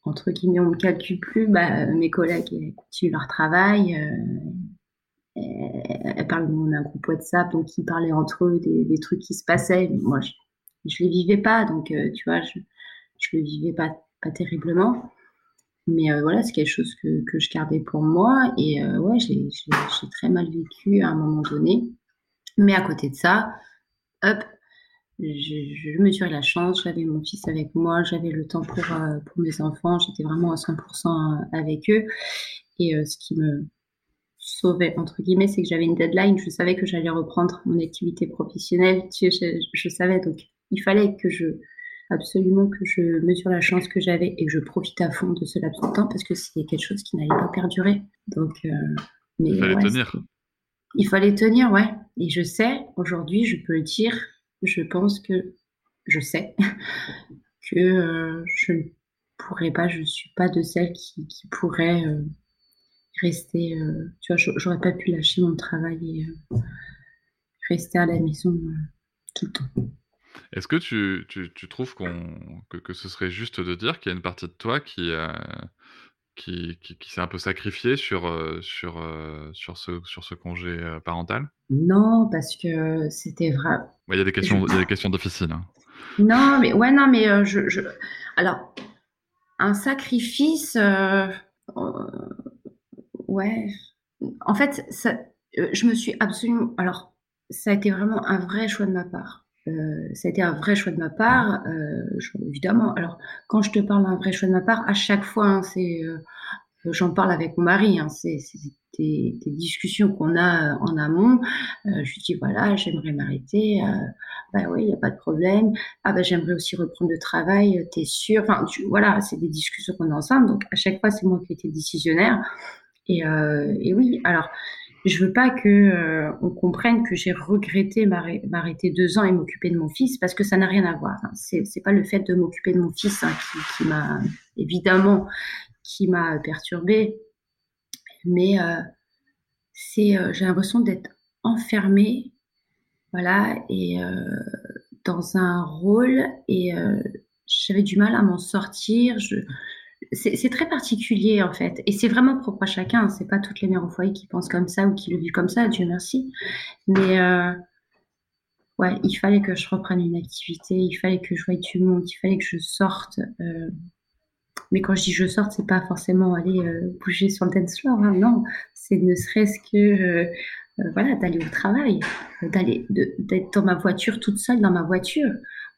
entre guillemets, on ne me calcule plus, bah, mes collègues continuent leur travail. Elles parlent, on a un groupe WhatsApp, donc ils parlaient entre eux des, trucs qui se passaient. moi, je ne les vivais pas, donc euh, tu vois, je ne le vivais pas, terriblement. Mais euh, voilà, c'est quelque chose que, je gardais pour moi. Et ouais, j'ai très mal vécu à un moment donné. Mais à côté de ça, hop, je, me suis eu la chance, j'avais mon fils avec moi, j'avais le temps pour, euh, pour mes enfants, j'étais vraiment à 100% avec eux. Et euh, ce qui me sauvait, entre guillemets, c'est que j'avais une deadline, je savais que j'allais reprendre mon activité professionnelle, je, je, savais, donc il fallait que je, absolument que je mesure la chance que j'avais et que je profite à fond de ce laps de temps parce que c'était quelque chose qui n'allait pas perdurer. Donc, euh, mais, il fallait tenir. Il fallait tenir, ouais. Et je sais, aujourd'hui, je peux le dire, je pense que je sais que euh, je ne pourrais pas, je ne suis pas de celles qui, qui pourraient euh, rester, euh, tu vois, j'aurais pas pu lâcher mon travail et rester à la maison tout le temps. Est-ce que tu, tu, tu trouves qu'on, que, que, ce serait juste de dire qu'il y a une partie de toi qui, qui, qui, s'est un peu sacrifié sur, euh, sur, euh, sur, ce, sur ce congé euh, parental? Non, parce que c'était vrai. Il y, a des questions, y a des questions difficiles. Hein. Non, mais ouais, non, mais je, je, alors un sacrifice, ouais. En fait, ça, je me suis absolument, alors ça a été vraiment un vrai choix de ma part. Euh, ça a été un vrai choix de ma part, euh, évidemment. Alors, quand je te parle d'un vrai choix de ma part, à chaque fois, hein, euh, j'en parle avec mon mari. Hein, c'est, des, discussions qu'on a euh, en amont. Euh, je lui dis voilà, j'aimerais m'arrêter. bah oui, il n'y a pas de problème. Ah bah j'aimerais aussi reprendre le travail. T'es sûr? Enfin, voilà, c'est des discussions qu'on a ensemble. Donc à chaque fois, c'est moi qui ai été décisionnaire. Et, et oui, alors je veux pas que euh, on comprenne que j'ai regretté m'arrêter deux ans et m'occuper de mon fils parce que ça n'a rien à voir. Hein. C'est pas le fait de m'occuper de mon fils hein, qui, m'a évidemment qui m'a perturbée, mais euh, c'est euh, j'ai l'impression d'être enfermée, voilà, et dans un rôle et j'avais du mal à m'en sortir. C'est très particulier en fait, et c'est vraiment propre à chacun. C'est pas toutes les mères au foyer qui pensent comme ça ou qui le vivent comme ça, Dieu merci. Mais euh, ouais, il fallait que je reprenne une activité, il fallait que je voie du monde, il fallait que je sorte. Euh. mais quand je dis je sorte, c'est pas forcément aller euh, bouger sur le dance floor, hein, non. C'est ne serait-ce que voilà d'aller au travail, d'aller d'être dans ma voiture toute seule dans ma voiture.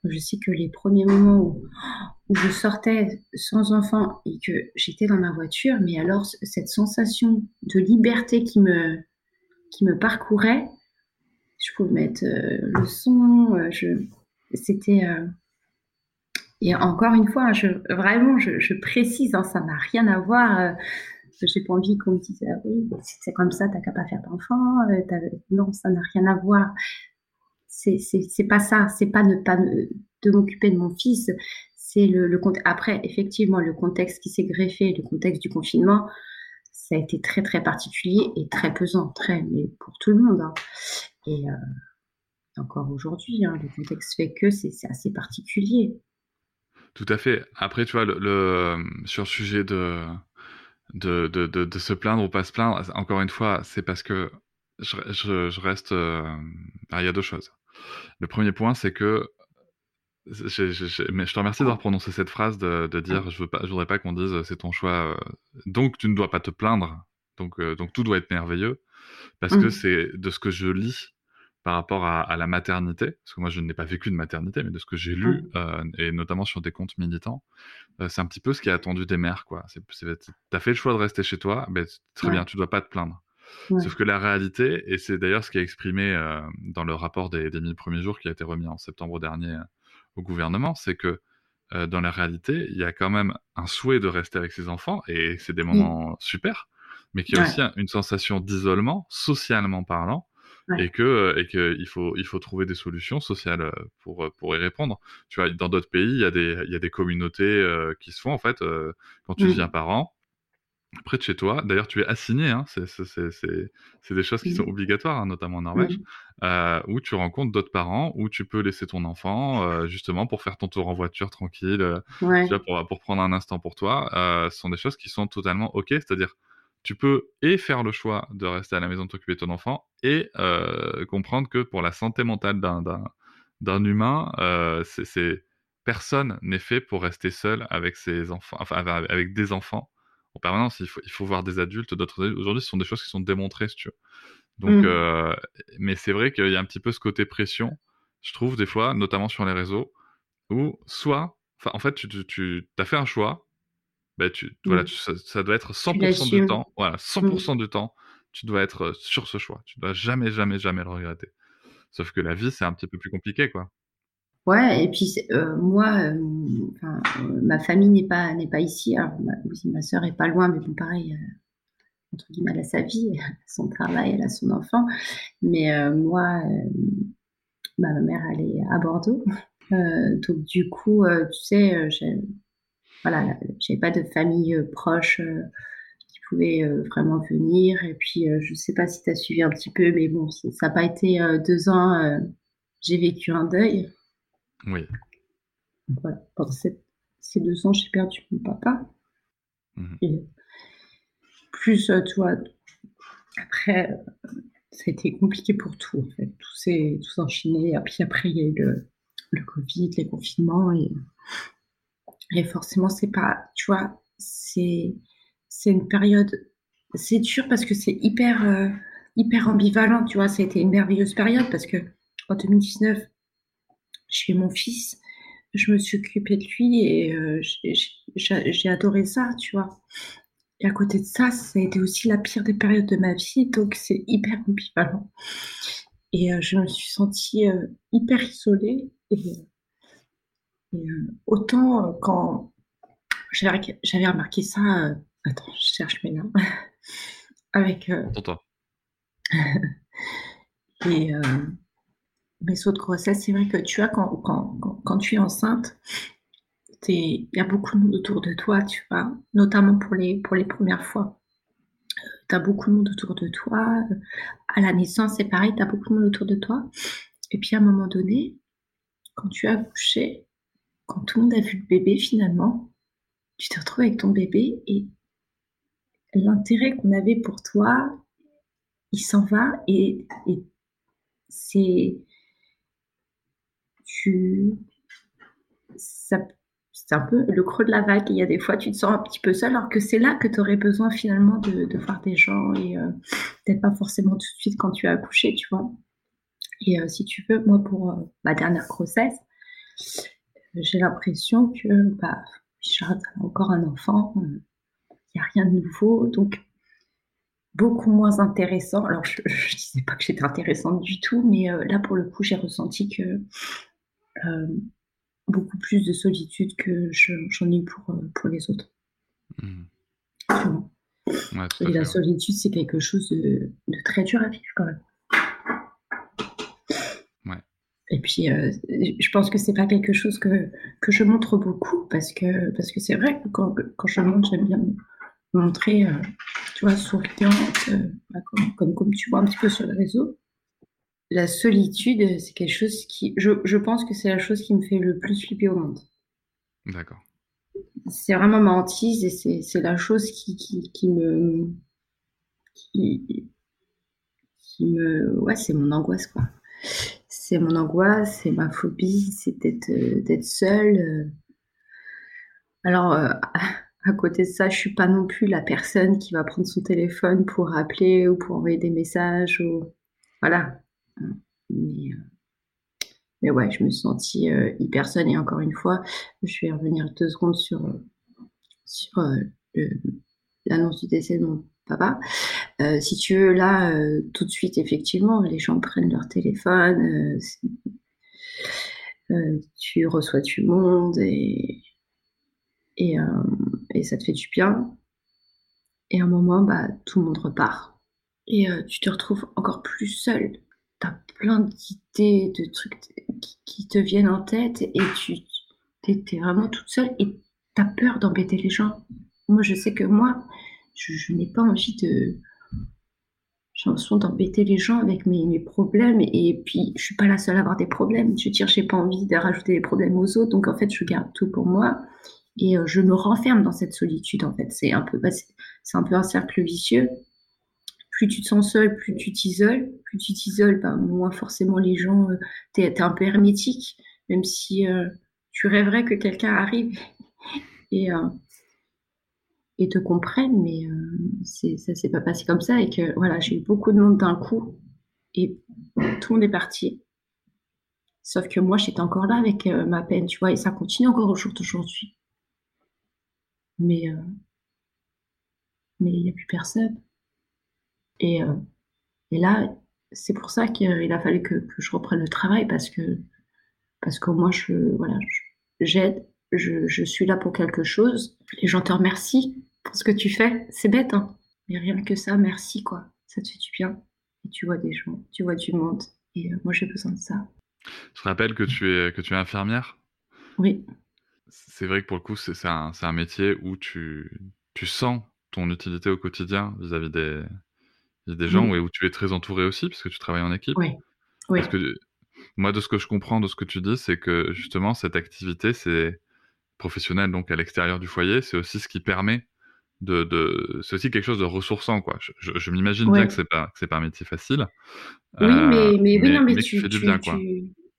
Je sais que les premiers moments où, je sortais sans enfant et que j'étais dans ma voiture, mais alors cette sensation de liberté qui me, qui me parcourait, je pouvais mettre euh, le son, euh, je, c'était... Euh, et encore une fois, je, vraiment, je, je précise, hein, ça n'a rien à voir. j'ai pas envie qu'on me dise, ah oui, c'est comme ça, t'as qu'à pas faire d'enfant. non, ça n'a rien à voir c'est pas ça, c'est pas ne pas de m'occuper de mon fils, c'est le, le après effectivement le contexte qui s'est greffé, le contexte du confinement, ça a été très très particulier et très pesant, très mais pour tout le monde. Hein. Et euh, encore aujourd'hui, hein, le contexte fait que c'est assez particulier. Tout à fait. Après, tu vois, le, sur le sujet de de, de, se plaindre ou pas se plaindre, encore une fois, c'est parce que je, je, reste. Il y a deux choses. Le premier point, c'est que je, mais je te remercie d'avoir prononcé cette phrase de, dire je veux pas, je voudrais pas qu'on dise c'est ton choix, euh, donc tu ne dois pas te plaindre, donc euh, donc tout doit être merveilleux, parce que mmh. c'est de ce que je lis par rapport à, la maternité, parce que moi je n'ai pas vécu de maternité, mais de ce que j'ai lu mmh. euh, et notamment sur des comptes militants, c'est un petit peu ce qui est attendu des mères quoi. T'as fait le choix de rester chez toi, ben, très bien, tu dois pas te plaindre. Sauf que la réalité, et c'est d'ailleurs ce qui est exprimé euh, dans le rapport des, des 1000 premiers jours qui a été remis en septembre dernier euh, au gouvernement, c'est que euh, dans la réalité, il y a quand même un souhait de rester avec ses enfants, et c'est des moments super, mais qu'il y a aussi une sensation d'isolement, socialement parlant, et que et que il faut il faut trouver des solutions sociales pour pour y répondre. Tu vois, dans d'autres pays, il y a des il y a des communautés qui se font en fait quand tu mmh. deviens parent près de chez toi. D'ailleurs, tu es assigné, hein, c'est des choses qui sont obligatoires, hein, notamment en Norvège, euh, où tu rencontres d'autres parents, où tu peux laisser ton enfant, euh, justement, pour faire ton tour en voiture tranquille, euh, pour, pour, prendre un instant pour toi. ce sont des choses qui sont totalement OK, c'est-à-dire, tu peux et faire le choix de rester à la maison, de t'occuper de ton enfant, et comprendre que pour la santé mentale d'un humain, c'est personne n'est fait pour rester seul avec ses enfants, enfin, avec des enfants en permanence. Il faut, il faut voir des adultes, d'autres adultes. Aujourd'hui, ce sont des choses qui sont démontrées, si tu veux. Donc, mmh. euh, mais c'est vrai qu'il y a un petit peu ce côté pression, je trouve, des fois, notamment sur les réseaux, où soit, en fait, tu, tu, as fait un choix, bah, tu, voilà, mmh. ça, doit être 100% du temps, voilà, 100% mmh. du temps, tu dois être euh, sur ce choix. Tu dois jamais, jamais, jamais le regretter. Sauf que la vie, c'est un petit peu plus compliqué, quoi. Ouais, et puis euh, moi, euh, euh, ma famille n'est pas n'est pas ici. Ma, ma sœur est pas loin, mais bon, pareil, entre guillemets, elle a sa vie, son travail, elle a son enfant. Mais moi, ma mère, elle est à Bordeaux. donc du coup, tu sais, voilà, j'avais pas de famille proche qui pouvait vraiment venir. Et puis, je sais pas si tu as suivi un petit peu, mais bon, ça n'a pas été deux ans. j'ai vécu un deuil. Oui. Voilà. Pendant ces deux ans, j'ai perdu mon papa. Mmh. Et plus, euh, tu vois, après, ça a été compliqué pour tout, en fait. Tout s'est enchaîné. Et puis après, il y a eu le Covid, les confinements et, et forcément c'est pas, tu vois, c'est c'est une période, c'est dur parce que c'est hyper euh, hyper ambivalent, tu vois, ça a été une merveilleuse période parce que en 2019, je suis mon fils, je me suis occupée de lui et euh, j'ai adoré ça, tu vois. Et à côté de ça, ça a été aussi la pire des périodes de ma vie, donc c'est hyper ambivalent. Et euh, je me suis sentie euh, hyper isolée. Et, autant quand j'avais remarqué ça, attends, je cherche mes noms, avec. et mes sauts de grossesse, c'est vrai que tu vois, quand, quand, quand, tu es enceinte, il y a beaucoup de monde autour de toi, tu vois, notamment pour les, pour les premières fois. Tu as beaucoup de monde autour de toi. À la naissance, c'est pareil, tu as beaucoup de monde autour de toi. Et puis à un moment donné, quand tu as accouché, quand tout le monde a vu le bébé finalement, tu te retrouves avec ton bébé et l'intérêt qu'on avait pour toi, il s'en va et, et c'est tu ça c'est un peu le creux de la vague. Il y a des fois, tu te sens un petit peu seul, alors que c'est là que tu aurais besoin finalement de, voir des gens et euh, peut-être pas forcément tout de suite quand tu as accouché, tu vois. Et euh, si tu veux, moi, pour euh, ma dernière grossesse, j'ai l'impression que bah, a encore un enfant, il n'y a rien de nouveau, donc beaucoup moins intéressant. Alors, je ne disais pas que j'étais intéressante du tout, mais là, pour le coup, j'ai ressenti que beaucoup plus de solitude que j'en ai pour, euh, pour les autres. Mmh. Et la solitude, c'est quelque chose de, très dur à vivre quand même. Ouais. Et puis, euh, je pense que c'est pas quelque chose que, que je montre beaucoup parce que parce que c'est vrai que quand, quand je montre, j'aime bien montrer, euh, tu vois, souriante, bah, comme, comme, comme, tu vois un petit peu sur les réseaux la solitude, c'est quelque chose qui. Je, pense que c'est la chose qui me fait le plus flipper au monde. D'accord. C'est vraiment ma hantise et c'est la chose qui, qui, me. Qui, me. Ouais, c'est mon angoisse, quoi. C'est mon angoisse, c'est ma phobie, c'est d'être seule. Alors, euh, à côté de ça, je suis pas non plus la personne qui va prendre son téléphone pour appeler ou pour envoyer des messages. Ou... Voilà, mais, euh, mais ouais, je me suis sentie euh, hyper seule. Et encore une fois, je vais revenir deux secondes sur, euh, sur l'annonce du décès de mon papa. si tu veux, là, tout de suite, effectivement, les gens prennent leur téléphone, tu reçois du monde et, et, et, ça te fait du bien. Et à un moment, bah, tout le monde repart. Et tu te retrouves encore plus seul tu as plein d'idées, de trucs qui, te viennent en tête et tu es, vraiment toute seule et tu as peur d'embêter les gens. Moi, je sais que moi, je, n'ai pas envie de. J'ai l'impression d'embêter les gens avec mes, problèmes et puis je suis pas la seule à avoir des problèmes. Je veux dire, j'ai pas envie de rajouter des problèmes aux autres, donc en fait, je garde tout pour moi et euh, je me renferme dans cette solitude. En fait, c'est un peu, bah, c'est un peu un cercle vicieux plus tu te sens seul, plus tu t'isoles. Plus tu t'isoles, ben, moins forcément les gens, euh, tu es, un peu hermétique, même si euh, tu rêverais que quelqu'un arrive et, euh, et te comprenne, mais c'est, ça s'est pas passé comme ça et que voilà, j'ai eu beaucoup de monde d'un coup et tout le monde est parti. Sauf que moi, j'étais encore là avec ma peine, tu vois, et ça continue encore au jour d'aujourd'hui. Mais mais il n'y a plus personne. Et, euh, et là, c'est pour ça qu'il a fallu que, que, je reprenne le travail parce que, parce que moi, je, voilà, j'aide, je, je, suis là pour quelque chose. Les gens te remercient pour ce que tu fais. C'est bête, hein. Mais rien que ça, merci, quoi. Ça te fait du bien. Et tu vois des gens, tu vois du monde. Et euh, moi, j'ai besoin de ça. Je rappelle que tu es, que tu es infirmière? Oui. C'est vrai que pour le coup, c'est un, un, métier où tu, tu sens ton utilité au quotidien vis-à-vis des, il y a des gens où, tu es très entouré aussi, parce que tu travailles en équipe. Oui. oui. Parce que moi, de ce que je comprends de ce que tu dis, c'est que justement, cette activité, c'est professionnelle, donc à l'extérieur du foyer, c'est aussi ce qui permet de. de... C'est aussi quelque chose de ressourçant, quoi. Je, m'imagine bien que c'est pas, c'est pas un métier facile. Oui, mais, euh, mais, oui, non, mais, tu, fais du bien, quoi.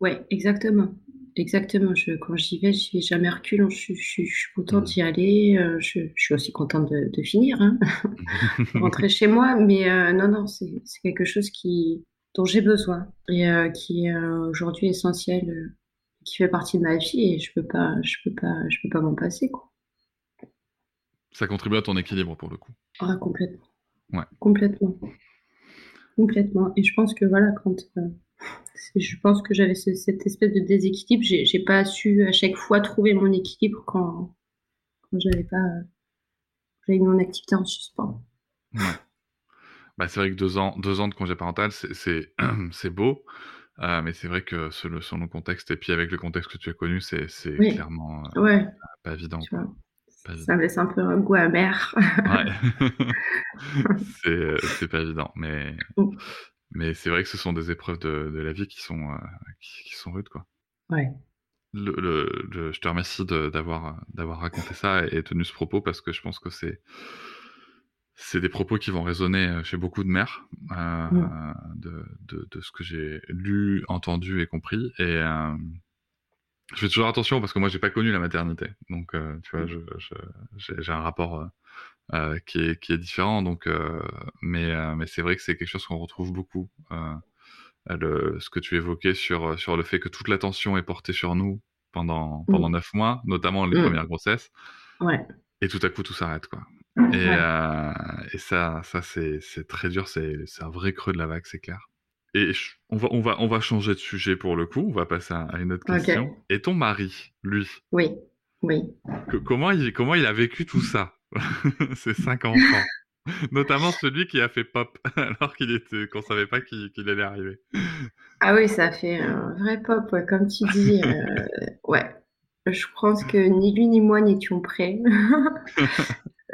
Ouais, exactement. Exactement. Je, quand j'y vais, j'y vais jamais recule. Je, suis- je, suis- je suis contente d'y aller. euh, je, je suis aussi contente de, de finir, hein, rentrer chez moi. Mais euh, non, non, c'est quelque chose qui, dont j'ai besoin et euh, qui est euh, aujourd'hui essentiel, qui fait partie de ma vie et je peux pas, je peux pas, je peux pas m'en passer, quoi. Ça contribue à ton équilibre pour le coup. Ah, complètement. Ouais. Complètement. Complètement. Et je pense que voilà, quand je pense que j'avais ce- cette espèce de déséquilibre, j'ai j'ai pas su à chaque fois trouver mon équilibre quand, quand j'avais pas euh, j'avais mon activité en suspens. Ouais. Bah, c'est vrai que deux ans, deux ans de congé parental, c'est c'est c'est beau, euh, mais c'est vrai que selon, selon le contexte et puis avec le contexte que tu as connu, c'est c'est Oui. clairement euh, Ouais, pas évident. Pas. Ça me laisse un peu un goût amer. Ouais. c'est c'est pas évident, mais Mm. Mais c'est vrai que ce sont des épreuves de, de la vie qui sont euh, qui, qui sont rudes quoi. Ouais. Le, le- le- je te remercie d'avoir raconté ça et, et tenu ce propos parce que je pense que c'est c'est des propos qui vont résonner euh, chez beaucoup de mères euh, Mm. de, de, de ce que j'ai lu, entendu et compris. Et euh, je fais toujours attention parce que moi j'ai pas connu la maternité, donc euh, tu vois, je, je- j'ai j'ai un rapport euh, qui est qui est différent. Donc, euh, mais euh, mais c'est vrai que c'est quelque chose qu'on retrouve beaucoup. le, ce que tu évoquais sur sur le fait que toute l'attention est portée sur nous pendant pendant neuf mois, notamment les Mm. premières grossesses, Ouais. et tout à coup tout s'arrête quoi. Et, et ça, ça c'est c'est très dur, c'est c'est un vrai creux de la vague, c'est clair. Et je- on va, on, va, on va changer de sujet pour le coup, on va passer à, à une autre question. Et ton mari, lui, Oui. Oui. que- comment, il, comment il a vécu tout ça? Ces cinq enfants Notamment celui qui a fait pop alors qu'il était qu'on savait pas qu'il allait arriver. Ah oui, ça fait un vrai pop, ouais, comme tu dis. euh, ouais, je pense que ni lui ni moi n'étions prêts.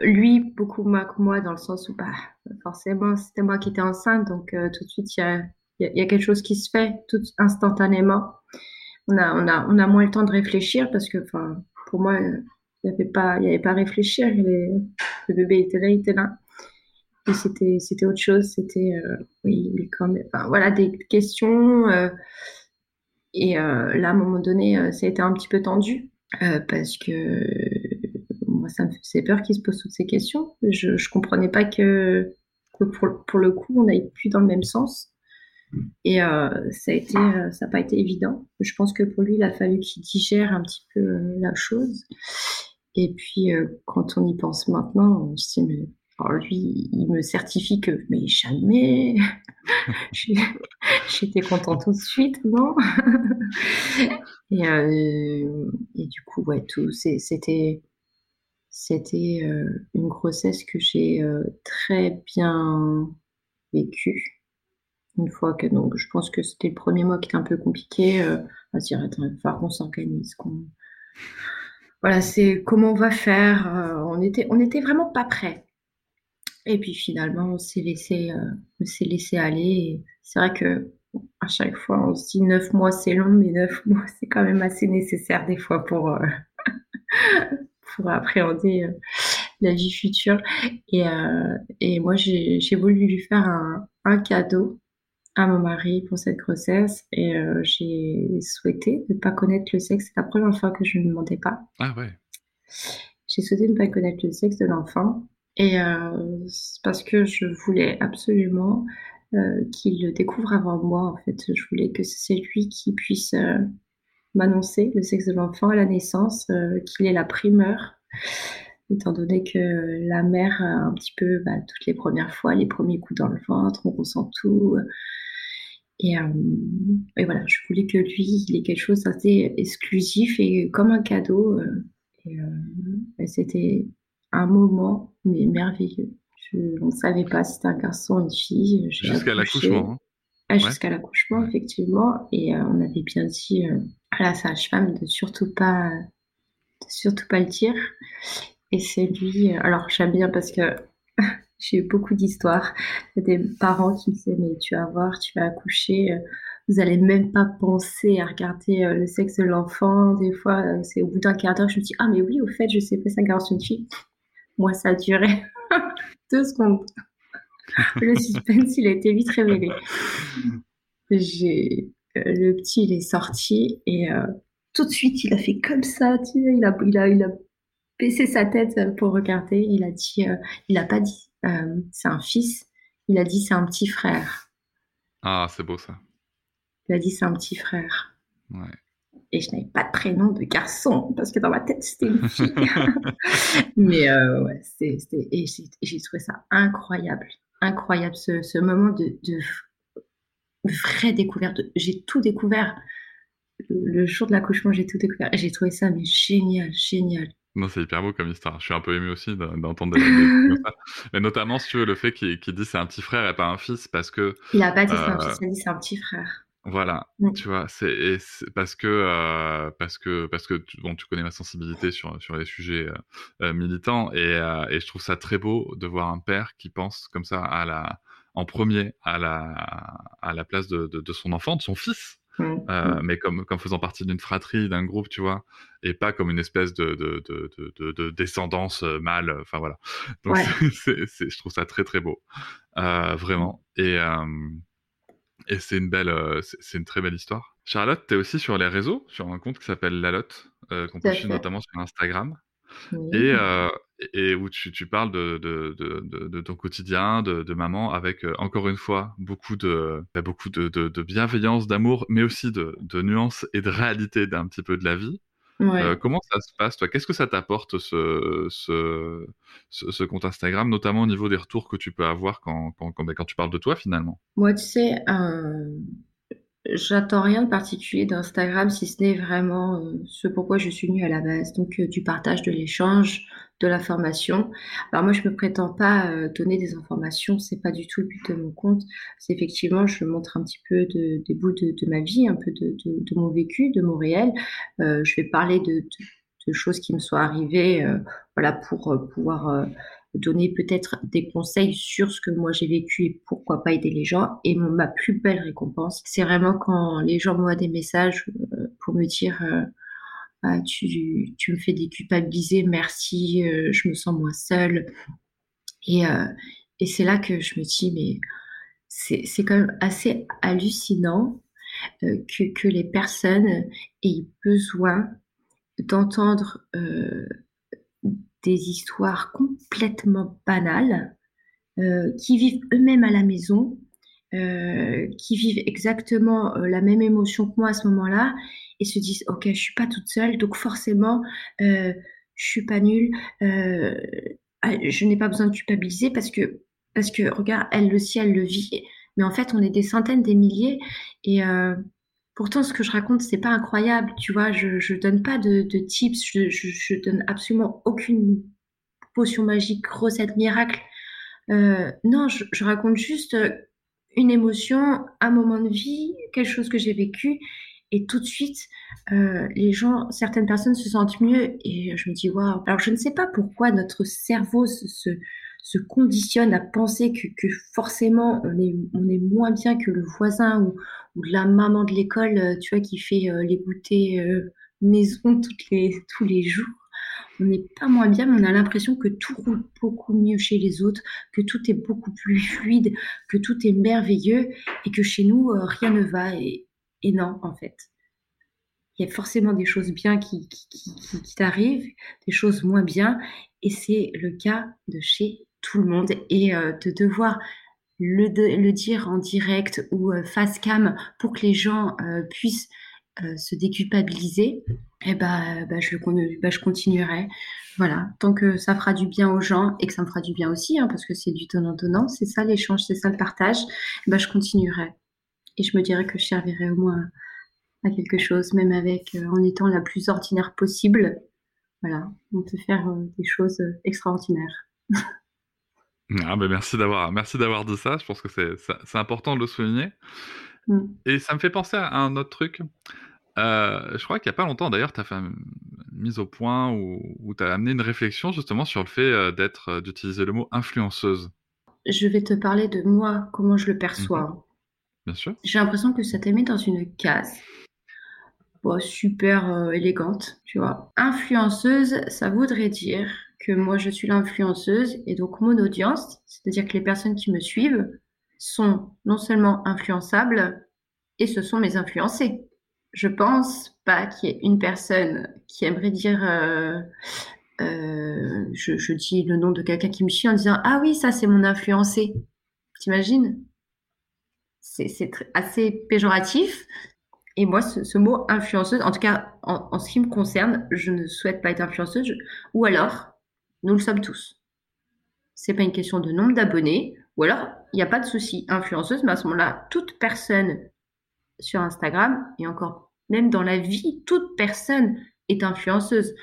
Lui, beaucoup moins que moi, dans le sens où, bah, forcément, c'était moi qui étais enceinte, donc euh, tout de suite, il y a, y a- y a quelque chose qui se fait tout instantanément. On a, on a, on a moins le temps de réfléchir parce que, enfin, pour moi, il n'y avait pas, avait pas à réfléchir. Le bébé était là, il était là. Et c'était, c'était autre chose. C'était, euh, oui, mais quand enfin, voilà, des questions. euh, et euh, là, à un moment donné, ça a été un petit peu tendu parce que moi, ça me faisait peur qu'il se pose toutes ces questions. Je, je comprenais pas que, que pour, pour le coup, on n'aille plus dans le même sens. Et ça a été, ça n'a pas été évident. Je pense que pour lui, il a fallu qu'il digère un petit peu la chose. Et puis, euh, quand on y pense maintenant, on se dit, alors lui, il me certifie que, mais jamais, j'étais contente tout de suite, non? Et, euh, et du coup, ouais, tout, c'était, euh, une grossesse que j'ai très bien vécue. Une fois que, donc, je pense que c'était le premier mois qui était un peu compliqué, à attends, il qu'on s'organise, voilà, c'est comment on va faire. euh, on était, on était vraiment pas prêts. Et puis finalement, on s'est laissé, euh, on s'est laissé aller. C'est vrai que à chaque fois, on se dit neuf mois c'est long, mais neuf mois c'est quand même assez nécessaire des fois pour euh, appréhender la vie future. Et moi, j'ai voulu lui faire un cadeau à mon mari pour cette grossesse et euh, j'ai souhaité ne pas connaître le sexe. C'est la première fois que je ne demandais pas. Ah ouais. J'ai souhaité ne pas connaître le sexe de l'enfant et euh, c'est parce que je voulais absolument euh, qu'il le découvre avant moi. En fait, je voulais que c'est lui qui puisse euh, m'annoncer le sexe de l'enfant à la naissance, qu'il ait la primeur, étant donné que la mère un petit peu bah, toutes les premières fois, les premiers coups dans le ventre, on ressent tout. Et, euh, et voilà, je voulais que lui, il ait quelque chose d'assez exclusif et comme un cadeau. euh, et, euh, et c'était un moment mais merveilleux. Je, on ne savait pas si c'était un garçon ou une fille. Jusqu'à l'accouchement. hein. Ah, jusqu'à l'accouchement, Ouais. effectivement. Et euh, on avait bien dit euh, à la sage-femme de surtout pas, de surtout pas le dire. Et c'est lui. euh, alors j'aime bien parce que j'ai eu beaucoup d'histoires. Il y a des parents qui me disaient mais tu vas voir, tu vas accoucher. euh, vous allez même pas penser à regarder euh, le sexe de l'enfant. Des fois, euh, c'est au bout d'un quart d'heure, je me dis ah mais oui, au fait, je sais pas un garçon une fille. Moi, ça a duré deux secondes. Le suspense, il a été vite révélé. J'ai le petit, il est sorti et tout de suite, il a fait comme ça, tu sais, il a, il a, il a baissé sa tête pour regarder. Il a dit, il a pas dit, euh, c'est un fils. Il a dit, c'est un petit frère. Ah, c'est beau ça. Il a dit, c'est un petit frère. Ouais. Et je n'avais pas de prénom de garçon parce que dans ma tête c'était une fille. Mais euh, ouais, c'était, et j'ai trouvé ça incroyable, incroyable ce, ce moment de, de vraie découverte. J'ai tout découvert. Le jour de l'accouchement, j'ai tout découvert. J'ai trouvé ça mais génial, génial. Non, c'est hyper beau comme histoire. Je suis un peu ému aussi d'entendre des comme ça. Mais notamment, si tu veux, le fait qu'il dit c'est un petit frère et pas un fils, parce que... Il a pas dit c'est un fils, il a dit c'est un petit frère. Voilà, Mm. tu vois, c'est parce que euh, parce que parce que tu, bon, tu connais ma sensibilité sur sur les sujets euh, euh, militants et, euh, et je trouve ça très beau de voir un père qui pense comme ça à la en premier à la à la place de, de, de son enfant, de son fils, Euh, mais comme comme faisant partie d'une fratrie, d'un groupe, tu vois, et pas comme une espèce de de de de, de, de descendance euh, mâle. Enfin voilà. Donc Ouais. je trouve ça très très beau, euh, vraiment. Et euh, et c'est une belle, euh, c'est une très belle histoire. Charlotte, t'es aussi sur les réseaux, sur un compte qui s'appelle Lalotte, euh, qu'on peut suivre notamment sur Instagram, et, euh, et où tu, tu parles de, de, de, de, de ton quotidien, de, maman, avec euh, encore une fois beaucoup de, bah, beaucoup de, bienveillance, d'amour, mais aussi de, nuances et de réalité d'un petit peu de la vie. Ouais. Euh, comment ça se passe, toi? Qu'est-ce que ça t'apporte ce, ce, ce, ce compte Instagram, notamment au niveau des retours que tu peux avoir quand, quand, quand, bah, quand tu parles de toi finalement? Moi, tu sais, euh, j'attends rien de particulier d'Instagram si ce n'est vraiment ce pourquoi je suis venue à la base. Donc, du partage, de l'échange, de l'information. Alors, moi, je me prétends pas euh, donner des informations, c'est pas du tout le but de mon compte. C'est effectivement, je montre un petit peu de, des bouts de, ma vie, un peu de, mon vécu, de mon réel. Euh, je vais parler de, choses qui me sont arrivées, euh, voilà, pour pouvoir donner peut-être des conseils sur ce que moi j'ai vécu et pourquoi pas aider les gens. Et ma plus belle récompense, c'est vraiment quand les gens m'envoient des messages pour me dire ah, tu, me fais déculpabiliser, merci, euh, je me sens moins seule. Et, euh, et c'est là que je me dis, mais c'est quand même assez hallucinant euh, que, les personnes aient besoin d'entendre des histoires complètement banales, qui vivent eux-mêmes à la maison, qui vivent exactement la même émotion que moi à ce moment-là, et se disent ok, je suis pas toute seule, donc forcément, euh, je suis pas nulle, euh, ah, je n'ai pas besoin de culpabiliser parce que parce que regarde, elle aussi, elle le vit, mais en fait, on est des centaines, des milliers, et euh, Pourtant, ce que je raconte, c'est pas incroyable, tu vois. Je, je donne pas de, tips, je, je, donne absolument aucune potion magique, recette miracle. Euh, non, je, raconte juste une émotion, un moment de vie, quelque chose que j'ai vécu, et tout de suite, euh, les gens, certaines personnes se sentent mieux, et je me dis waouh. Alors, je ne sais pas pourquoi notre cerveau se, conditionne à penser que, forcément on est, moins bien que le voisin ou, la maman de l'école, euh, tu vois, qui fait euh, les goûters maison tous les jours. On n'est pas moins bien, mais on a l'impression que tout roule beaucoup mieux chez les autres, que tout est beaucoup plus fluide, que tout est merveilleux et que chez nous, rien ne va. Et non, en fait. Il y a forcément des choses bien qui, t'arrivent, des choses moins bien, et c'est le cas de chez tout le monde. Et euh, de devoir le, dire en direct ou euh, face cam pour que les gens euh, puissent se déculpabiliser, eh ben, bah, bah, je continuerai. Voilà, tant que ça fera du bien aux gens et que ça me fera du bien aussi, hein, parce que c'est du donnant-donnant, c'est ça l'échange, c'est ça le partage, eh ben, je continuerai. Et je me dirais que je servirai au moins à quelque chose, même avec, euh, en étant la plus ordinaire possible. Voilà, on peut faire euh, des choses euh, extraordinaires. Ah ben merci d'avoir merci d'avoir dit ça. Je pense que c'est c'est important de le souligner. Mm. Et ça me fait penser à un autre truc. Euh, je crois qu'il n'y a pas longtemps, d'ailleurs, tu as fait une mise au point où, où tu as amené une réflexion justement sur le fait d'être, d'utiliser le mot influenceuse. Je vais te parler de moi, comment je le perçois. Mhm. J'ai l'impression que ça te met dans une case. Super euh, élégante, tu vois. Influenceuse, ça voudrait dire que moi je suis l'influenceuse et donc mon audience, c'est-à-dire que les personnes qui me suivent sont non seulement influençables, et ce sont mes influencés. je pense pas qu'il y ait une personne qui aimerait dire. Euh, euh, je, je, dis le nom de quelqu'un qui me suit en disant Ah oui, ça c'est mon influencé. T'imagines? C'est assez péjoratif. Et moi, ce, mot influenceuse, en tout cas en, ce qui me concerne, je ne souhaite pas être influenceuse. ou alors, nous le sommes tous. C'est pas une question de nombre d'abonnés. Ou alors, il n'y a pas de souci, influenceuse, mais à ce moment-là, toute personne sur Instagram, et encore même dans la vie, toute personne est influenceuse.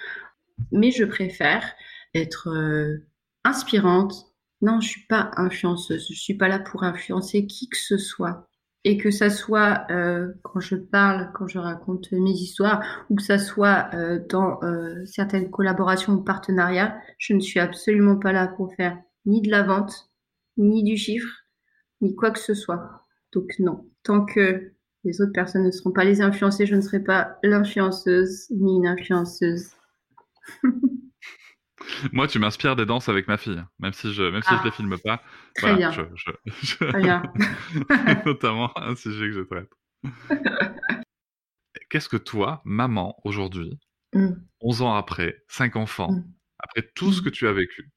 Mais je préfère être euh, inspirante. Non, je suis pas influenceuse. Je suis pas là pour influencer qui que ce soit. Et que ça soit euh, quand je parle, quand je raconte mes histoires, ou que ça soit euh, dans certaines collaborations ou partenariats, je ne suis absolument pas là pour faire ni de la vente, ni du chiffre, ni quoi que ce soit. Donc non, tant que les autres personnes ne seront pas les influencées, je ne serai pas l'influenceuse ni une influenceuse. Moi, tu m'inspires des danses avec ma fille, même si je même si je ah. les filme pas. Très bien. Très bien. Notamment un sujet que je traite. Qu'est-ce que toi, maman, aujourd'hui, 11 mm. ans après, 5 enfants, mm. après tout ce mm. que tu as vécu,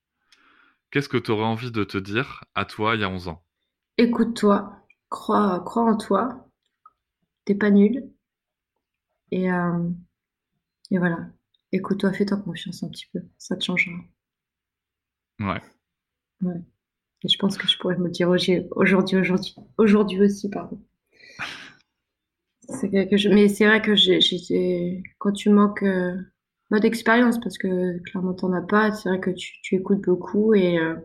qu'est-ce que tu aurais envie de te dire à toi il y a 11 ans? Écoute-toi, crois, crois en toi, t'es pas nul. Et, euh, et voilà, écoute-toi, fais-toi confiance un petit peu, ça te changera. Ouais. Ouais. Et je pense que je pourrais me dire aujourd'hui, aujourd'hui, aujourd'hui aussi, pardon. C'est Mais c'est vrai que j'ai, quand tu manques euh, d'expérience, parce que clairement t'en as pas, c'est vrai que tu, tu écoutes beaucoup et, euh,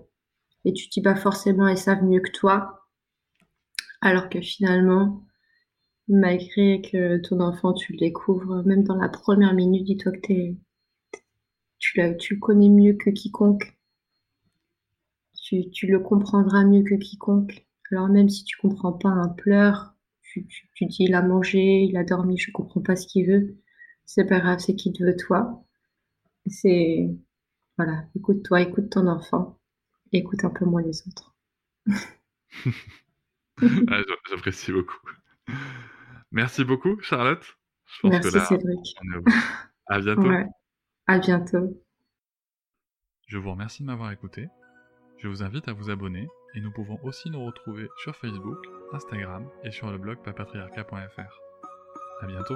et tu dis pas forcément ils savent mieux que toi, alors que finalement, malgré que ton enfant, tu le découvres, même dans la première minute, dis-toi que es, tu, tu le connais mieux que quiconque. Tu, tu, le comprendras mieux que quiconque. Alors même si tu comprends pas un pleur, tu, tu, dis il a mangé, il a dormi, je comprends pas ce qu'il veut. C'est pas grave, c'est qu'il te veut toi. C'est voilà, écoute-toi, écoute ton enfant, écoute un peu moins les autres. Ah, j'apprécie beaucoup. Merci beaucoup, Charlotte. Je pense Merci, que là, Cédric. À bientôt. À bientôt. Je vous remercie de m'avoir écouté. Je vous invite à vous abonner et nous pouvons aussi nous retrouver sur Facebook, Instagram et sur le blog papatriarca.fr. À bientôt.